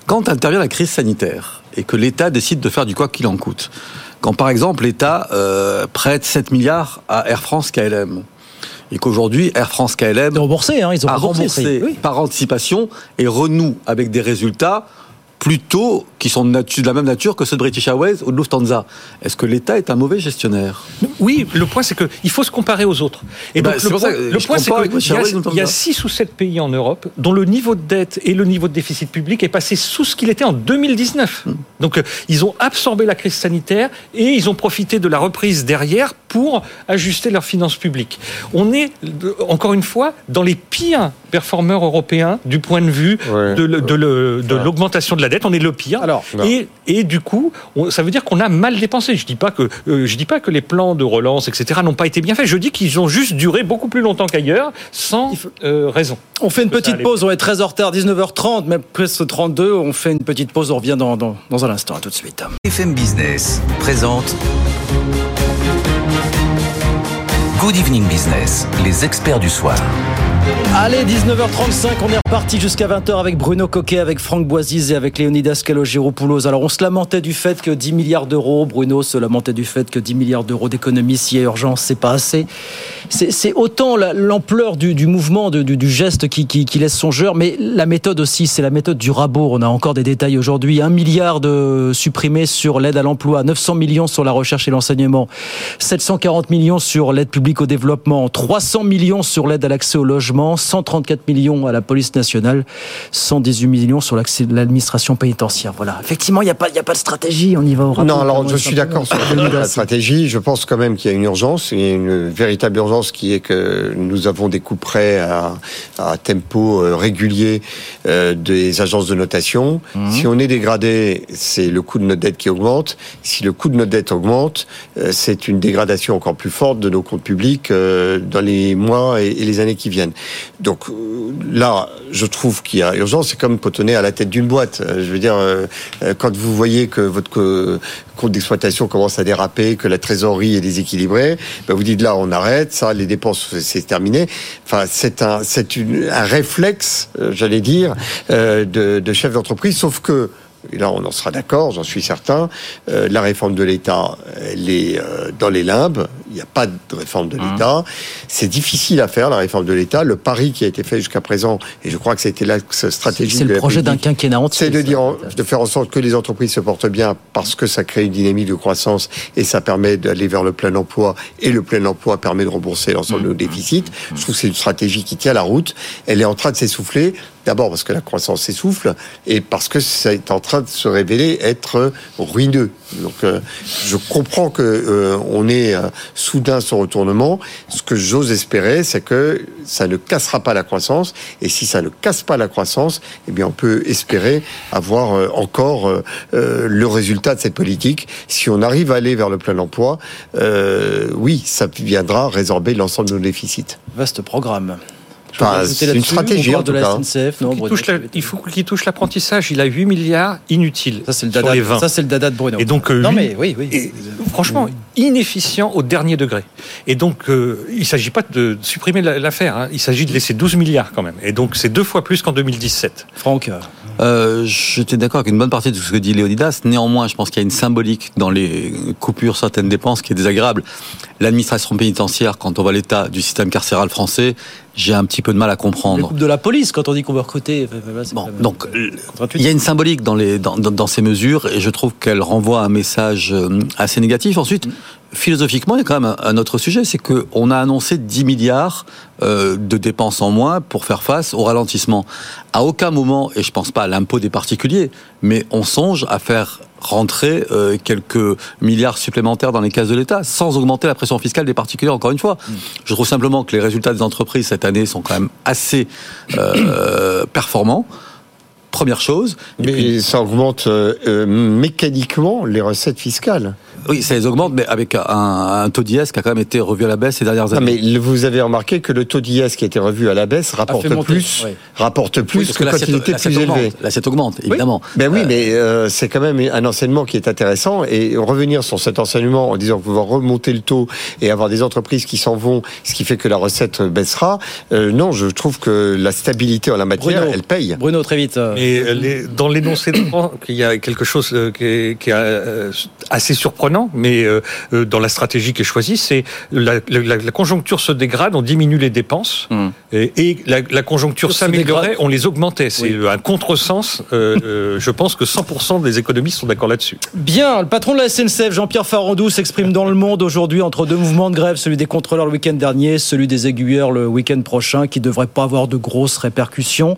Quand intervient la crise sanitaire et que l'État décide de faire du quoi qu'il en coûte, quand par exemple l'État euh, prête 7 milliards à Air France KLM, et qu'aujourd'hui Air France KLM remboursé, hein, ils ont a remboursé, par anticipation et renoue avec des résultats plutôt qui sont de la même nature que ceux de British Airways ou de Lufthansa. Est-ce que l'État est un mauvais gestionnaire? Oui, le point c'est qu'il faut se comparer aux autres. Et bah, donc le, point, le point c'est qu'il y, a 6 ou 7 pays en Europe dont le niveau de dette et le niveau de déficit public est passé sous ce qu'il était en 2019. Hmm. Donc euh, ils ont absorbé la crise sanitaire et ils ont profité de la reprise derrière pour ajuster leurs finances publiques. On est, encore une fois, dans les pires performeurs européens du point de vue de, l'augmentation de la dette. On est le pire. et, et, du coup, ça veut dire qu'on a mal dépensé. Je dis pas que euh, je dis pas que les plans de relance, etc., n'ont pas été bien faits. Je dis qu'ils ont juste duré beaucoup plus longtemps qu'ailleurs, sans euh, raison. On fait une petite pause. On est 13h tard, 19h30, même presque 32. On fait une petite pause. On revient dans, dans, dans un instant. À tout de suite. FM Business présente. Good Evening Business, les experts du soir. Allez, 19h35, on est reparti jusqu'à 20h avec Bruno Coquet, avec Franck Boisiz et avec Léonidas Calogero-Poulos. Alors, on se lamentait du fait que 10 milliards d'euros, Bruno se lamentait du fait que 10 milliards d'euros d'économie, s'il y a urgence, c'est pas assez. C'est autant l'ampleur du, mouvement, du, geste qui, qui, laisse songeur, mais la méthode aussi, c'est la méthode du rabot. On a encore des détails aujourd'hui. Un milliard de supprimés sur l'aide à l'emploi, 900 millions sur la recherche et l'enseignement, 740 millions sur l'aide publique au développement, 300 millions sur l'aide à l'accès au logement, 134 millions à la police nationale, 118 millions sur l'administration pénitentiaire. Voilà. Effectivement, il n'y a, pas, a pas de stratégie. On y va au Non, alors je suis d'accord sur la stratégie. Je pense quand même qu'il y a une urgence, il y a une véritable urgence qui est que nous avons des coups prêts à, à tempo euh, régulier euh, des agences de notation. Mhm. Si on est dégradé, c'est le coût de notre dette qui augmente. Si le coût de notre dette augmente, euh, c'est une dégradation encore plus forte de nos comptes publics dans les mois et les années qui viennent. Donc euh, là, je trouve qu'il y a urgence. C'est comme potonner à la tête d'une boîte. Euh, je veux dire, euh, quand vous voyez que votre compte d'exploitation commence à déraper, que la trésorerie est déséquilibrée, ben vous dites là, on arrête. Ça, les dépenses, c'est terminé. Enfin, c'est un, c'est un réflexe, j'allais dire, de, chef d'entreprise. Sauf que et là on en sera d'accord, j'en suis certain, la réforme de l'État, elle est dans les limbes, n'y a pas de réforme de l'État. C'est difficile à faire, la réforme de l'État. Le pari qui a été fait jusqu'à présent, et je crois que c'était la stratégie C'est de le la projet d'un quinquennat entier. c'est de dire, en- de faire en sorte que les entreprises se portent bien parce que ça crée une dynamique de croissance et ça permet d'aller vers le plein emploi et le plein emploi permet de rembourser l'ensemble de nos déficits. Je trouve que c'est une stratégie qui tient la route. Elle est en train de s'essouffler. D'abord parce que la croissance s'essouffle et parce que ça est en train de se révéler être ruineux. Donc, euh, je comprends que euh, on est euh, soudain ce retournement. Ce que j'ose espérer, c'est que ça ne cassera pas la croissance. Et si ça ne casse pas la croissance, eh bien, on peut espérer avoir euh, encore le résultat de cette politique. Si on arrive à aller vers le plein emploi, oui, ça viendra résorber l'ensemble de nos déficits. Vaste programme. Enfin, c'est une stratégie, en tout de la cas. SNCF. Non, Il, Bruno, touche la- il faut qu'il touche l'apprentissage. Il a 8 milliards inutiles Ça, c'est le sur dada, les 20. ça, c'est le dada de Bruno. Et donc, euh, non, lui- mais oui, oui. Et, franchement, inefficient au dernier degré. Et donc, euh, il ne s'agit pas de supprimer la- l'affaire. hein. Il s'agit de laisser 12 milliards quand même. Et donc, c'est deux fois plus qu'en 2017. Franck, euh, J'étais d'accord avec une bonne partie de ce que dit Léonidas. Néanmoins, je pense qu'il y a une symbolique dans les coupures certaines dépenses qui est désagréable. L'administration pénitentiaire, quand on voit l'état du système carcéral français, j'ai un petit peu de mal à comprendre. de la police, quand on dit qu'on veut recruter. Bon, donc euh, il y a une symbolique dans, les, dans, dans, dans ces mesures et je trouve qu'elle renvoie un message euh, assez négatif. Ensuite, philosophiquement, il y a quand même un, autre sujet, c'est qu'on a annoncé 10 milliards euh, de dépenses en moins pour faire face au ralentissement. À aucun moment, et je pense pas à l'impôt des particuliers, mais on songe à faire rentrer euh, quelques milliards supplémentaires dans les caisses de l'État, sans augmenter la pression fiscale des particuliers, encore une fois. Je trouve simplement que les résultats des entreprises cette année sont quand même assez euh, performants. Première chose. Et Mais puis- ça augmente euh, euh, mécaniquement les recettes fiscales. oui, ça les augmente, mais avec un, un taux d'IS qui a quand même été revu à la baisse ces dernières Non, années. mais vous avez remarqué que le taux d'IS qui a été revu à la baisse rapporte monter, plus, oui. rapporte plus Oui, parce que, quand il était plus augmente. élevé. L'assiette augmente, évidemment. Ben oui, Euh, mais euh, c'est quand même un enseignement qui est intéressant et revenir sur cet enseignement en disant qu'on va remonter le taux et avoir des entreprises qui s'en vont, ce qui fait que la recette baissera. euh, non, je trouve que la stabilité en la matière, Bruno. elle paye. Bruno, très vite. euh, Et euh, les- dans l'énoncé de Franck, il y a quelque chose euh, qui est, qui est, euh, assez surprenant, mais dans la stratégie qui est choisie, c'est la, la- la conjoncture se dégrade, on diminue les dépenses, Hum. et, et la, la conjoncture s'améliorait, on les augmentait. C'est un contresens. euh, je pense que 100% des économistes sont d'accord là-dessus. Bien, le patron de la SNCF, Jean-Pierre Farandou, s'exprime dans le monde aujourd'hui entre deux mouvements de grève, celui des contrôleurs le week-end dernier, celui des aiguilleurs le week-end prochain, qui ne devrait pas avoir de grosses répercussions.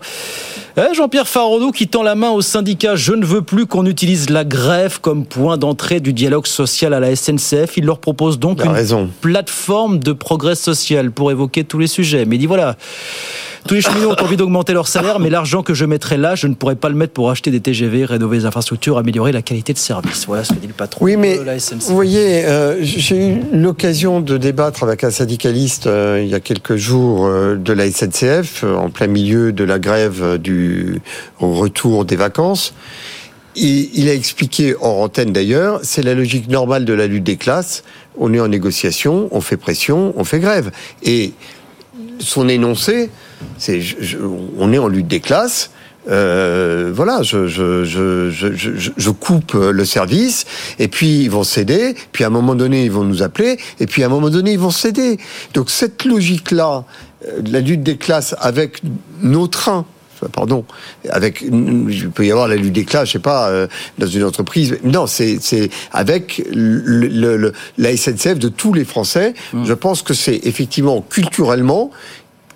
Eh, Jean-Pierre Farandou qui tend la main au syndicat Je ne veux plus qu'on utilise la grève comme point d'entrée du dialogue social à la SNCF. Il leur propose donc une raison. plateforme de progrès social pour évoquer tous les sujets. Mais il dit voilà, tous les cheminots ont envie d'augmenter leur salaire, mais l'argent que je mettrai là, je ne pourrais pas le mettre pour acheter des TGV, rénover les infrastructures, améliorer la qualité de service. Voilà ce que dit le patron Oui, mais de la SNCF. Vous voyez, euh, j'ai eu l'occasion de débattre avec un syndicaliste euh, il y a quelques jours euh, de la SNCF, en plein milieu de la grève du retour des vacances. Et il a expliqué, hors antenne d'ailleurs, c'est la logique normale de la lutte des classes. On est en négociation, on fait pression, on fait grève. Et son énoncé, c'est on est en lutte des classes. Euh, voilà, je, je, je, je, coupe le service, et puis ils vont céder, puis à un moment donné ils vont nous appeler, et puis à un moment donné ils vont céder. Donc cette logique-là, euh, la lutte des classes avec nos trains, pardon, avec, il peut y avoir la lutte des classes, je sais pas, euh, dans une entreprise. Non, c'est avec le, le- le- la SNCF de tous les Français. Je pense que c'est effectivement culturellement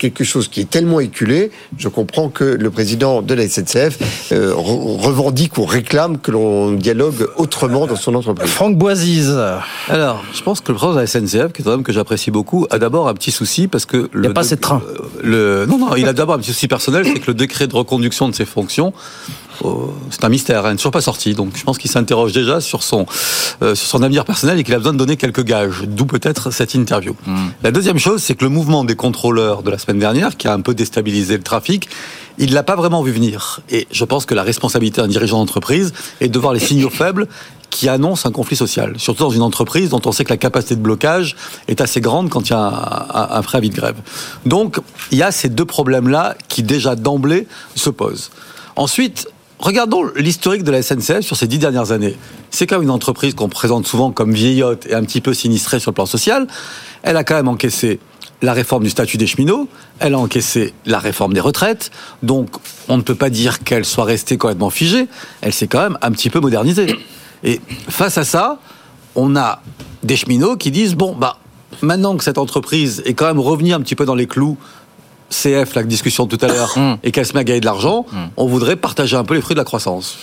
quelque chose qui est tellement éculé, je comprends que le président de la SNCF euh, re- revendique ou réclame que l'on dialogue autrement dans son entreprise. Franck Boisise, Alors, je pense que le président de la SNCF, qui est un homme que j'apprécie beaucoup, a d'abord un petit souci parce que il n'y a pas assez de train. le non non, il a d'abord un petit souci personnel, c'est que le décret de reconduction de ses fonctions, c'est un mystère, hein, il n'est toujours pas sorti. Donc, je pense qu'il s'interroge déjà sur son euh, sur son avenir personnel et qu'il a besoin de donner quelques gages. D'où peut-être cette interview. La deuxième chose, c'est que le mouvement des contrôleurs de la semaine dernière, qui a un peu déstabilisé le trafic, il l'a pas vraiment vu venir. Et je pense que la responsabilité d'un dirigeant d'entreprise est de voir les signaux faibles qui annoncent un conflit social. Surtout dans une entreprise dont on sait que la capacité de blocage est assez grande quand il y a un, un, un préavis de grève. Donc, il y a ces deux problèmes-là qui déjà d'emblée se posent. Ensuite, regardons l'historique de la SNCF sur ces dix dernières années. C'est quand même une entreprise qu'on présente souvent comme vieillotte et un petit peu sinistrée sur le plan social. Elle a quand même encaissé la réforme du statut des cheminots, elle a encaissé la réforme des retraites, donc on ne peut pas dire qu'elle soit restée complètement figée, elle s'est quand même un petit peu modernisée. Et face à ça, on a des cheminots qui disent, bon, bah, maintenant que cette entreprise est quand même revenue un petit peu dans les clous, CF, la discussion de tout à l'heure, Hum. et qu'elle se met à gagner de l'argent, on voudrait partager un peu les fruits de la croissance.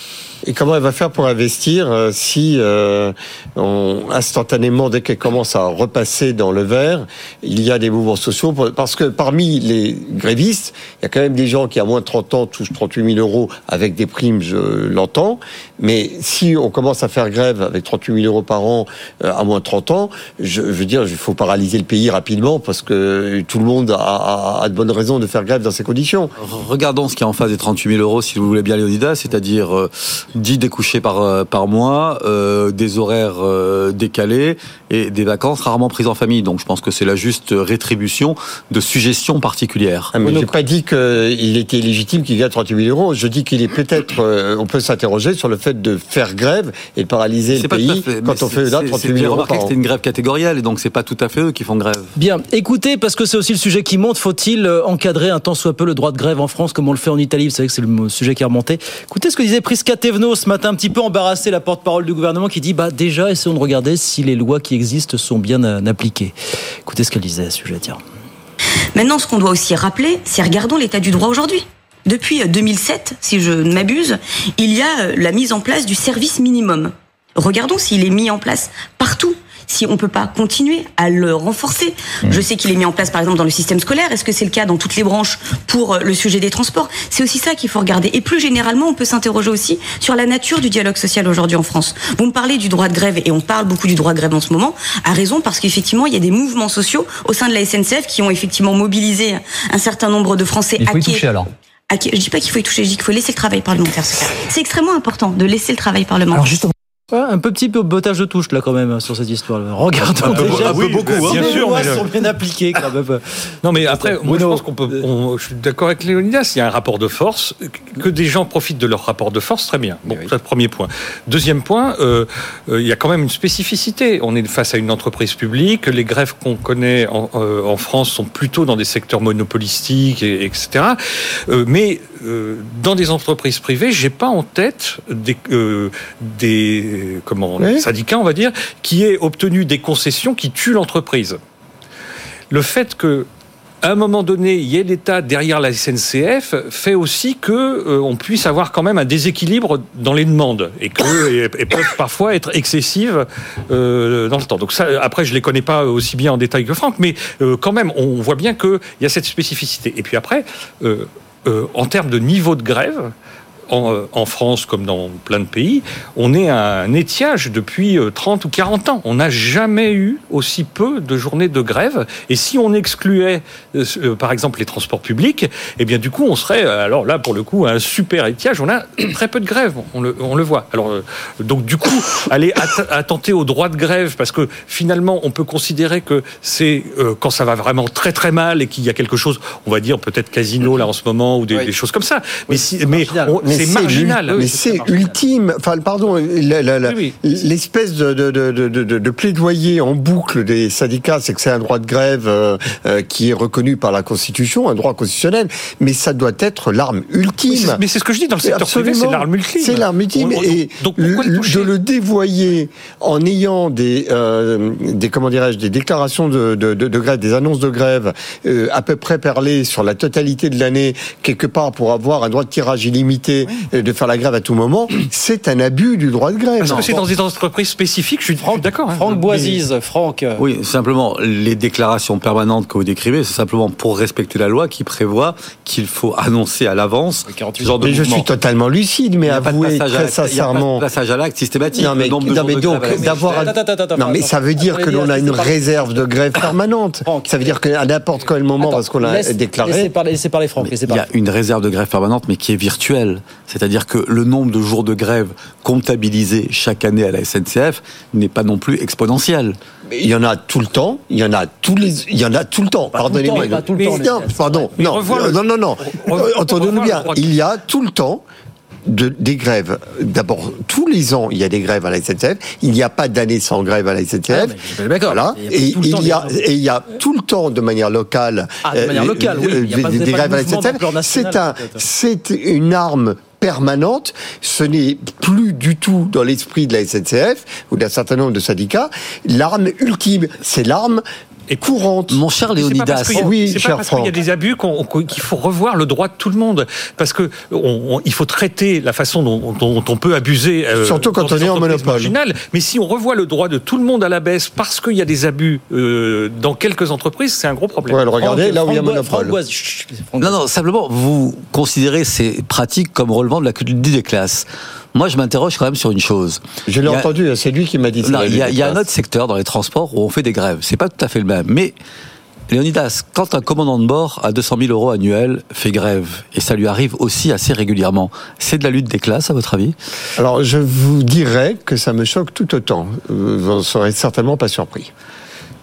Et comment elle va faire pour investir euh, si euh, on, instantanément, dès qu'elle commence à repasser dans le vert, il y a des mouvements sociaux pour- Parce que parmi les grévistes, il y a quand même des gens qui, à moins de 30 ans, touchent 38 000 euros avec des primes, je l'entends. Mais si on commence à faire grève avec 38 000 euros par an euh, à moins de 30 ans, je, je veux dire, il faut paralyser le pays rapidement parce que tout le monde a, a- a de bonnes raisons de faire grève dans ces conditions. Regardons ce qui est en face des 38 000 euros, si vous voulez bien, Léonidas, c'est-à-dire euh, 10 découchés par, euh, par mois, euh, des horaires euh, décalés et des vacances rarement prises en famille. Donc je pense que c'est la juste rétribution de suggestions particulières. Ah, mais j'ai pas dit qu'il était légitime qu'il gagne 38 000 euros. Je dis qu'il est peut-être. euh, on peut s'interroger sur le fait de faire grève et de paralyser le pays fait- quand on fait c'est- là c'est- 38 J'ai 000 euros c'était une grève catégorielle et donc c'est pas tout à fait eux qui font grève. Bien, écoutez, parce que c'est aussi le sujet qui monte, faut-il encadrer un tant soit peu le droit de grève en France comme on le fait en Italie? Vous savez que c'est le sujet qui est remonté. Écoutez ce que disait Prisca Thévenot ce matin, un petit peu embarrassé, la porte-parole du gouvernement, qui dit bah déjà, essayons de regarder si les lois qui existent sont bien euh, appliquées. Écoutez ce qu'elle disait à ce sujet, tiens. Maintenant, ce qu'on doit aussi rappeler, c'est regardons l'état du droit aujourd'hui. Depuis euh, 2007, si je ne m'abuse, il y a euh, la mise en place du service minimum. Regardons s'il est mis en place partout. Si on peut pas continuer à le renforcer. Je sais qu'il est mis en place par exemple dans le système scolaire. Est-ce que c'est le cas dans toutes les branches pour euh, le sujet des transports? C'est aussi ça qu'il faut regarder. Et plus généralement, on peut s'interroger aussi sur la nature du dialogue social aujourd'hui en France. Vous me parlez du droit de grève et on parle beaucoup du droit de grève en ce moment. À raison parce qu'effectivement, il y a des mouvements sociaux au sein de la SNCF qui ont effectivement mobilisé un certain nombre de Français Il faut y hackés. toucher alors. hackés. Je dis pas qu'il faut y toucher, je dis qu'il faut laisser le travail parlementaire se faire. C'est extrêmement important de laisser le travail parlementaire. Ouais, un peu petit peu botage de touche là quand même sur cette histoire. Regardons Un peu- déjà un peu si beaucoup, hein. les Bien sûr, lois mais sont bien appliquées quand même. Non, mais après, moi, je pense qu'on peut. on- je suis d'accord avec Léonidas. Il y a un rapport de force. Que des gens profitent de leur rapport de force, très bien. Bon, ça, premier point. Deuxième point, euh, euh, il y a quand même une spécificité. On est face à une entreprise publique. Les grèves qu'on connaît en, euh, en France sont plutôt dans des secteurs monopolistiques, et, etc. Mais dans des entreprises privées, j'ai pas en tête des, des comment Oui. syndicats, on va dire, qui aient obtenu des concessions qui tuent l'entreprise le fait que à un moment donné, il y ait l'État derrière la SNCF fait aussi que euh, on puisse avoir quand même un déséquilibre dans les demandes et que et, et peuvent parfois être excessives euh, dans le temps. Donc ça, après, je les connais pas aussi bien en détail que Franck, mais euh, quand même, on voit bien qu'il y a cette spécificité. Et puis après, euh, euh, en termes de niveau de grève. En, euh, en France comme dans plein de pays, on est à un étiage depuis euh, 30 ou 40 ans. On n'a jamais eu aussi peu de journées de grève. Et si on excluait, euh, euh, par exemple, les transports publics, eh bien, du coup, on serait, euh, alors là, pour le coup, à un super étiage. On a très peu de grève, on le, on le voit. Alors, euh, donc, du coup, aller att- attenter au droit de grève, parce que finalement, on peut considérer que c'est euh, quand ça va vraiment très très mal et qu'il y a quelque chose, on va dire peut-être casino là en ce moment ou des, Oui. des choses comme ça. Mais, si, mais on- Mais c'est marginal. Mais c'est ultime. Enfin, pardon, l'espèce de, de, de, de, de- de plaidoyer en boucle des syndicats, c'est que c'est un droit de grève euh, euh, qui est reconnu par la Constitution, un droit constitutionnel, mais ça doit être l'arme ultime. Mais c'est- ce que je dis dans le secteur privé, c'est l'arme ultime. C'est l'arme ultime. On- on- et donc le de le dévoyer en ayant des, euh, des comment dirais-je, des déclarations de, grève, des annonces de grève à peu près perlées sur la totalité de l'année, quelque part pour avoir un droit de tirage illimité, de faire la grève à tout moment, c'est un abus du droit de grève. Parce que c'est dans des entreprises spécifiques, je suis d'accord. hein. Franck Boisise, Franck. euh, Oui, simplement, les déclarations permanentes que vous décrivez, c'est simplement pour respecter la loi qui prévoit qu'il faut annoncer à l'avance ce genre de Mais je suis totalement lucide, mais avouez très l'acte- il y a pas de sincèrement. passage à l'acte systématique. Non mais, non, mais donc d'avoir Attends, attends, attends, non mais attends, ça veut dire que l'on a une réserve de grève permanente. Franck. Ça veut dire qu'à n'importe quel moment parce qu'on l'a déclaré. Laissez parler, Franck. Il y a une réserve de grève permanente, mais qui est virtuelle. C'est-à-dire que le nombre de jours de grève comptabilisés chaque année à la SNCF n'est pas non plus exponentiel. Il y en a tout le temps, il y en a tous les, il y en a tout le temps. Pas tout le Pardonnez-moi. temps, tout le Mais temps, non, pardon, Mais non, le- non, non, Euh, Entendons-nous bien. Il y a tout le temps de, des grèves. D'abord, tous les ans, il y a des grèves à la SNCF. Il n'y a pas d'année sans grève à la SNCF. Ah. Voilà. Et il y a, des- et il y a tout le temps, de manière locale, Ah, de manière euh, locale, oui. euh, Il y a pas- des, des grèves à la SNCF. C'est un, c'est une arme permanente. Ce n'est plus du tout dans l'esprit de la SNCF ou d'un certain nombre de syndicats. L'arme ultime, c'est l'arme courante. Mon cher C'est pas parce Léonidas, qu'il y Oui, qu'il y a des abus qu'il faut revoir le droit de tout le monde. Parce que on- on- il faut traiter la façon dont, dont on peut abuser. euh, Surtout quand on est en monopole. marginales. Mais si on revoit le droit de tout le monde à la baisse parce qu'il y a des abus euh, dans quelques entreprises, c'est un gros problème. Ouais, regardez, là où il y a monopole. Non, non, simplement, vous considérez ces pratiques comme relevant de la culture des classes. Moi, je m'interroge quand même sur une chose. Je l'ai a- entendu, c'est lui qui m'a dit ça. Non, il y, a, il y a un autre secteur dans les transports où on fait des grèves. C'est pas tout à fait le même. Mais, Léonidas, quand un commandant de bord à 200 000 euros annuels fait grève, et ça lui arrive aussi assez régulièrement, c'est de la lutte des classes, à votre avis? Alors, je vous dirais que ça me choque tout autant. Vous n'en serez certainement pas surpris.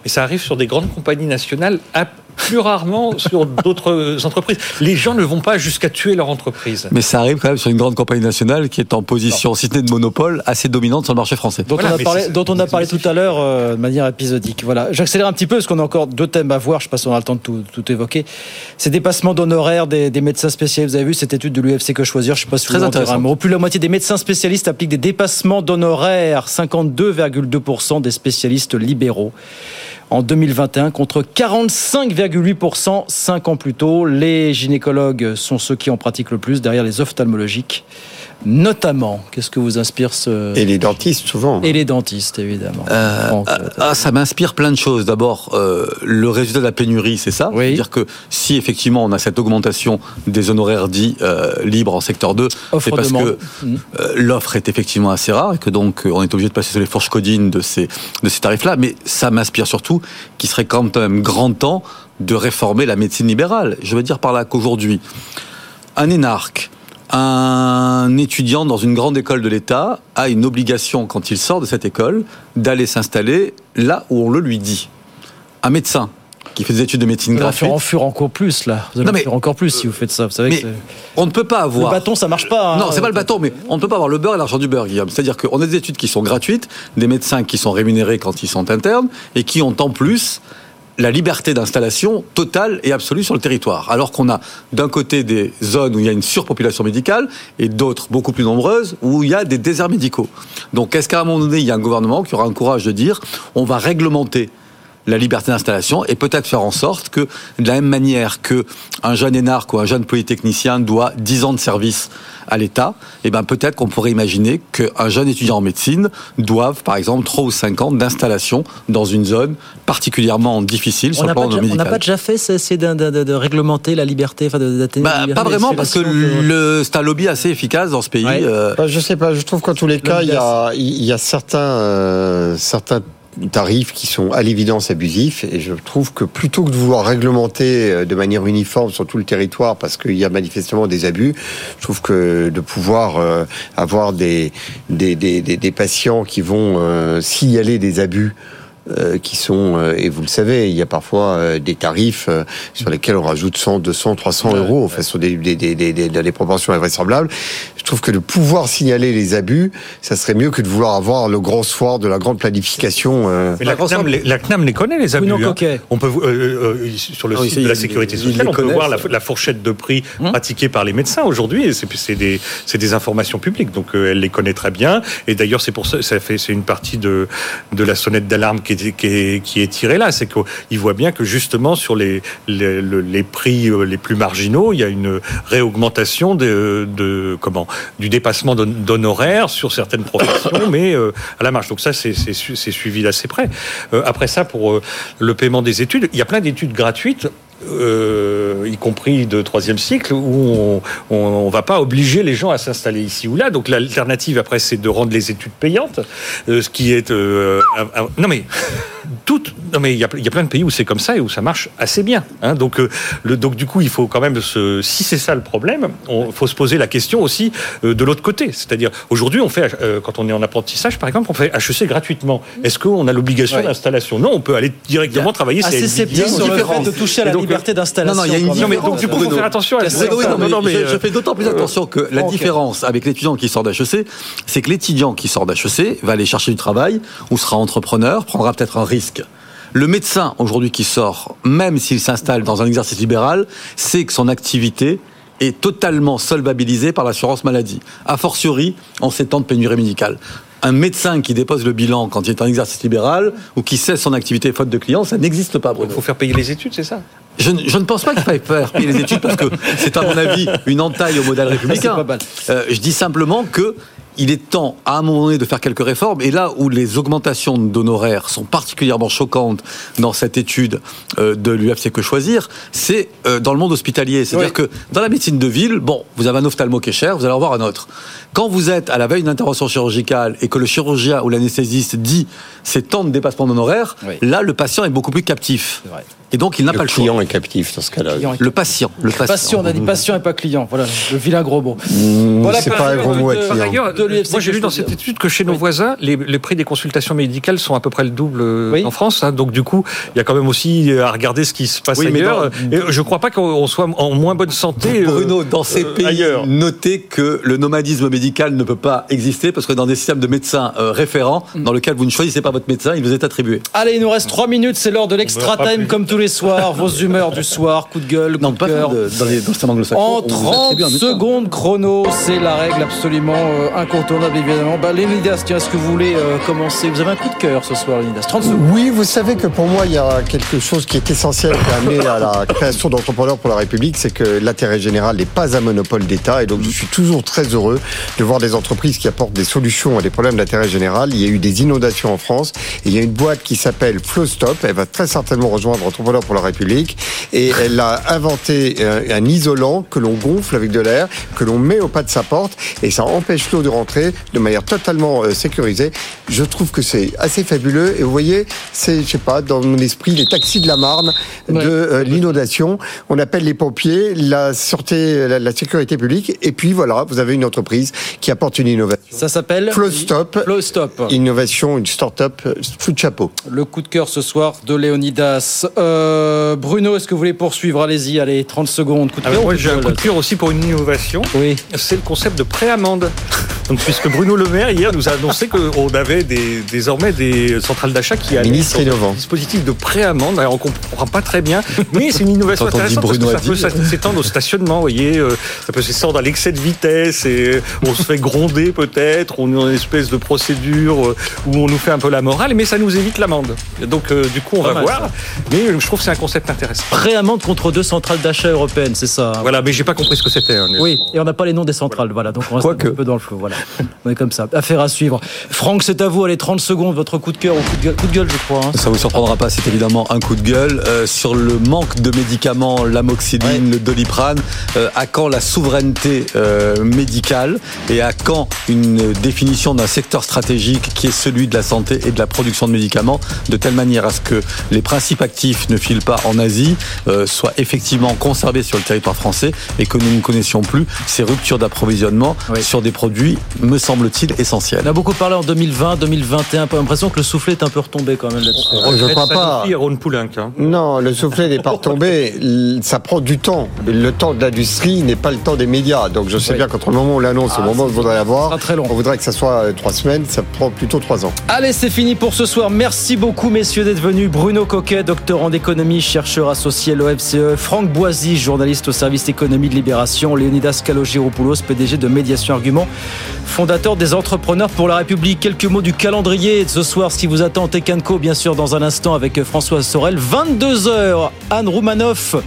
Mais ça arrive sur des grandes compagnies nationales, à- plus rarement sur d'autres entreprises. Les gens ne vont pas jusqu'à tuer leur entreprise. Mais ça arrive quand même sur une grande compagnie nationale qui est en position, si ce n'est de monopole, assez dominante sur le marché français. dont Voilà, on a parlé, dont on a parlé tout à l'heure euh, de manière épisodique. Voilà, j'accélère un petit peu parce qu'on a encore deux thèmes à voir. Je ne sais pas si on a le temps de tout, tout évoquer. Ces dépassements d'honoraires des, des médecins spécialistes. Vous avez vu cette étude de l'UFC que choisir Je ne sais pas si Très vous dire un intéressant. mot. Plus de la moitié des médecins spécialistes appliquent des dépassements d'honoraires. 52,2% des spécialistes libéraux. En 2021, contre 45,8% cinq ans plus tôt. Les gynécologues sont ceux qui en pratiquent le plus, derrière les ophtalmologiques. Notamment, qu'est-ce que vous inspire ce... Et les dentistes, souvent. Et les dentistes, évidemment. Euh, Franck, ah, euh, ah, ça m'inspire plein de choses. D'abord, euh, le résultat de la pénurie, c'est ça. Oui. C'est-à-dire que si effectivement on a cette augmentation des honoraires dits euh, libres en secteur 2, c'est parce demande. que l'offre est effectivement assez rare et que donc on est obligé de passer sur les fourches codines de ces, de ces tarifs-là. Mais ça m'inspire surtout qu'il serait quand même grand temps de réformer la médecine libérale. Je veux dire par là qu'aujourd'hui, un énarque, un étudiant dans une grande école de l'État a une obligation, quand il sort de cette école, d'aller s'installer là où on le lui dit. Un médecin qui fait des études de médecine Vous allez en faire gratuite, en fur encore plus, là. Vous allez Non, mais- encore plus si vous faites ça. Vous savez mais que on ne peut pas le avoir... bâton, ça marche pas. hein. Non, c'est pas le bâton, mais on ne peut pas avoir le beurre et l'argent du beurre, Guillaume. C'est-à-dire qu'on a des études qui sont gratuites, des médecins qui sont rémunérés quand ils sont internes, et qui ont en plus la liberté d'installation totale et absolue sur le territoire. Alors qu'on a d'un côté des zones où il y a une surpopulation médicale et d'autres beaucoup plus nombreuses où il y a des déserts médicaux. Donc est-ce qu'à un moment donné, il y a un gouvernement qui aura un courage de dire on va réglementer la liberté d'installation et peut-être faire en sorte que, de la même manière que un jeune énarque ou un jeune polytechnicien doit 10 ans de service à l'État, eh ben peut-être qu'on pourrait imaginer qu'un jeune étudiant en médecine doive, par exemple, 3 ou 5 ans d'installation dans une zone particulièrement difficile sur On le n'a pas, plan déjà- on n'a médical. pas déjà fait, c'est essayer de, de- de- de réglementer la liberté, enfin de- d'atténuer la Bah, liberté pas vraiment, parce que le, c'est un lobby assez efficace dans ce pays. Ouais. euh, Bah, je sais pas, je trouve qu'en tous les cas, il y a, il y a certains, euh, certains tarifs qui sont à l'évidence abusifs. Et je trouve que plutôt que de vouloir réglementer euh, de manière uniforme sur tout le territoire parce qu'il y a manifestement des abus, je trouve que de pouvoir euh, avoir des, des, des, des, patients qui vont euh, signaler des abus euh, qui sont, euh, et vous le savez, il y a parfois euh, des tarifs sur lesquels on rajoute 100, 200, 300 euros, enfin, sur des, des, des, des, des, des proportions invraisemblables. Je trouve que de pouvoir signaler les abus, ça serait mieux que de vouloir avoir le grand soir de la grande planification. Mais la, CNAM, les, la CNAM les connaît, les abus. Oui, non, hein. On peut, euh, euh, sur le Ah oui, site de la sécurité sociale, on peut voir la, la fourchette de prix Hum. pratiquée par les médecins aujourd'hui. C'est des, des informations publiques, donc euh, elle les connaît très bien. Et d'ailleurs, c'est pour ça, ça fait, c'est une partie de, de la sonnette d'alarme qui est, qui est, tirée là. C'est qu'ils voient bien que justement sur les, les, le- les prix euh, les plus marginaux, il y a une réaugmentation de, de comment, du dépassement d'hon- d'honoraires sur certaines professions, mais euh, à la marge. Donc ça, c'est c'est su- c'est suivi d'assez près. Euh, après ça, pour le paiement des études, il y a plein d'études gratuites. Euh, y compris de troisième cycle, où on, on va pas obliger les gens à s'installer ici ou là. Donc l'alternative après, c'est de rendre les études payantes, euh, ce qui est euh, non mais toutes, non mais il y a, il y a plein de pays où c'est comme ça et où ça marche assez bien. hein. donc le, donc du coup, il faut quand même se, si c'est ça le problème, il faut se poser la question aussi de l'autre côté. C'est-à-dire aujourd'hui, on fait quand on est en apprentissage, par exemple, on fait HEC gratuitement. Est-ce qu'on a l'obligation Ouais. d'installation? Non, on peut aller directement travailler. Assez sceptique sur le fait de toucher à la donc, liberté d'installation. Non, non, il y a une mais donc du coup, faut Bruno. faire attention à Qu'est-ce Oui, oui, non, mais Non, non, je, euh, fais d'autant plus attention que la différence avec l'étudiant qui sort d'HEC, c'est que l'étudiant qui sort d'HEC va aller chercher du travail ou sera entrepreneur, prendra peut-être un risque. Le médecin aujourd'hui qui sort, même s'il s'installe dans un exercice libéral, sait que son activité est totalement solvabilisée par l'assurance maladie. A fortiori en ces temps de pénurie médicale. Un médecin qui dépose le bilan quand il est en exercice libéral ou qui cesse son activité faute de clients, ça n'existe pas, Bruno. Il faut faire payer les études, c'est ça? Je, ne- je ne pense pas qu'il faille faire payer les études parce que c'est à mon avis une entaille au modèle républicain. Euh, je dis simplement que il est temps à un moment donné de faire quelques réformes et là où les augmentations d'honoraires sont particulièrement choquantes dans cette étude euh, de l'UFC que choisir, c'est euh, dans le monde hospitalier. C'est-à-dire que dans la médecine de ville, bon, vous avez un ophtalmo qui est cher, vous allez en voir un autre. Quand vous êtes à la veille d'une intervention chirurgicale et que le chirurgien ou l'anesthésiste dit c'est tant de dépassement d'honoraires, Oui. là le patient est beaucoup plus captif. C'est vrai. Et donc il n'a Le pas le choix. client est captif dans ce cas-là. Le patient. Le patient. Patient, on a dit patient et pas client. Voilà, le vilain gros mot. Mmh, Voilà, c'est pas un gros mot à Par client. ailleurs, moi j'ai je dans cette étude que chez nos Oui. voisins, les, les prix des consultations médicales sont à peu près le double Oui. en France. hein. donc du coup, il y a quand même aussi euh, à regarder ce qui se passe Oui, mais ailleurs. Et je crois pas qu'on soit en moins bonne santé. euh, Bruno, dans ces euh, pays, ailleurs. notez que le nomadisme médical ne peut pas exister parce que dans des systèmes de médecins euh, référents, Mm. dans lequel vous ne choisissez pas votre médecin, il vous est attribué. Allez, il nous reste 3 minutes, c'est l'heure de l'extra time comme tous les soirs. Vos humeurs du soir, coup de gueule, coup Non, de pas cœur. de- dans, les, dans anglo-saxon. En on vous a très 30 bien vu ça. secondes chrono, c'est la règle absolument euh, incontournable évidemment. Bah, Léonidas, tiens, est-ce que vous voulez euh, commencer Vous avez un coup de cœur ce soir, Léonidas. 30 secondes. Oui, vous savez que pour moi, il y a quelque chose qui est essentiel qui a amené à la création d'entrepreneurs pour la République, c'est que l'intérêt général n'est pas un monopole d'État. Et donc, je suis toujours très heureux de voir des entreprises qui apportent des solutions à des problèmes d'intérêt général. Il y a eu des inondations en France. Et il y a une boîte qui s'appelle Flowstop. Elle va très certainement rejoindre Entrepreneurs pour la République. Et elle a inventé euh, un isolant que l'on gonfle avec de l'air, que l'on met au pas de sa porte. Et ça empêche l'eau de rentrer de manière totalement euh, sécurisée. Je trouve que c'est assez fabuleux. Et vous voyez, c'est, je sais pas, dans mon esprit, les taxis de la Marne Ouais. de euh, l'inondation. On appelle les pompiers, la sûreté, la, la sécurité publique. Et puis voilà, vous avez une entreprise qui apporte une innovation. Ça s'appelle Flowstop. Flowstop. Innovation, une start-up sous de chapeau. Le coup de cœur ce soir de Léonidas. Euh, Bruno, est-ce que vous voulez poursuivre? Allez-y, allez, 30 secondes. Coup de Ah, moi ou j'ai un coup de cœur aussi pour une innovation. Oui. C'est le concept de préamende. Donc, puisque Bruno Le Maire hier nous a annoncé qu'on avait des, désormais des centrales d'achat qui allaient sur innovant. dispositifs de préamende. Alors, on comprend pas très bien, mais c'est une innovation intéressante Bruno parce que ça peut s'étendre au stationnement. Vous voyez, euh, ça peut s'étendre à l'excès de vitesse et on se fait gronder peut-être. On est dans une espèce de procédure euh, où on nous fait un peu la morale, mais ça nous évite l'amende. Donc, euh, du coup, on Pas va voir. ça. Mais euh, je trouve que c'est un concept intéressant. Préamende contre deux centrales d'achat européennes, c'est ça hein Voilà, mais j'ai pas compris ce que c'était. hein. Oui, et on n'a pas les noms des centrales, voilà, donc on reste Quoique. un peu dans le flou, voilà. On est comme ça. Affaire à suivre. Franck, c'est à vous, allez, 30 secondes, votre coup de cœur ou coup de gueule, coup de gueule je crois. hein. Ça vous surprendra pas, c'est évidemment un coup de gueule Euh, sur le manque de médicaments, l'amoxicilline, le doliprane. euh, à quand la souveraineté euh, médicale et à quand une définition d'un secteur stratégique qui est celui de la santé et de la production de médicaments, de telle manière à ce que les principes actifs ne filent pas en Asie, euh, soient effectivement conservés sur le territoire français et que nous ne connaissions plus ces ruptures d'approvisionnement Oui. sur des produits, me semble-t-il, essentiels. On a beaucoup parlé en 2020, 2021, pas l'impression que le soufflet est un peu retombé quand même là-dessus. Je crois Sanofi pas. et hein. Non, le soufflet n'est pas retombé. Ça prend du temps. Le temps de l'industrie n'est pas le temps des médias. Donc je sais Oui. bien qu'entre le moment où on l'annonce et Ah, le moment où voudrait ça l'avoir, sera très long. on voudrait que ça soit euh, trois semaines. Ça prend plutôt trois ans. Allez, c'est fini pour ce soir. Merci beaucoup, messieurs, d'être venus. Bruno Coquet, doctorant d'économie, chercheur associé à l'OFCE. Franck Boisy, journaliste au service économie de Libération. Léonidas Kalogiropoulos, PDG de Médiation Argument, fondateur des Entrepreneurs pour la République. Quelques mots du calendrier de ce soir, ce qui vous attend. Tekanko, bien sûr, dans un instant avec François Sorel. 22h, Anne Roumanoff,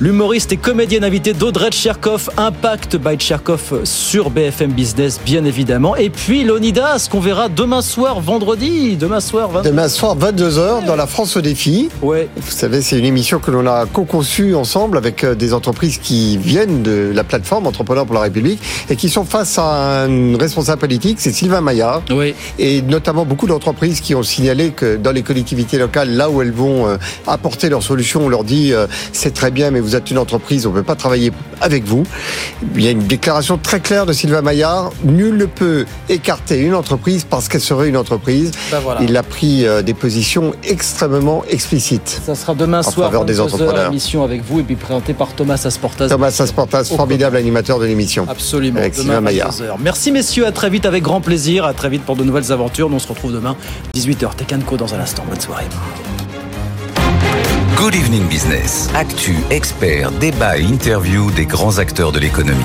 l'humoriste et comédienne invitée d'Audrey Tcherkov. Impact by Tcherkov sur BFM Business, bien évidemment. Et puis Léonidas, qu'on verra demain soir, vendredi. Demain soir, 22h. Demain soir, 22h, dans la France au défi. Ouais. Vous savez, c'est une émission que l'on a co-conçue ensemble avec euh, des entreprises qui viennent de la plateforme Entrepreneurs pour la République et qui sont face à une responsable politique, c'est Sylvain Maillard. Oui. Et notamment beaucoup d'entreprises qui ont signalé que dans les collectivités locales, là où elles vont euh, apporter leurs solutions, on leur dit euh, c'est très bien, mais vous êtes une entreprise, on ne peut pas travailler avec vous. Il y a une déclaration très claire de Sylvain Maillard. Nul ne peut écarter une entreprise parce qu'elle serait une entreprise. Ben voilà. Il a pris des positions extrêmement explicites. Ça sera demain En soir, faveur des 22 heures, entrepreneurs. émission avec vous et puis présenté par Thomas Asportas. Thomas Asportas, formidable animateur de l'émission. Absolument. Avec demain Sylvain Maillard. 22 heures. Merci messieurs, à très vite avec grand plaisir. À très vite pour de nouvelles aventures. Nous on se retrouve demain 18h. Tech Co dans un instant. Bonne soirée. Good Evening Business. Actu, experts, débat et interview des grands acteurs de l'économie.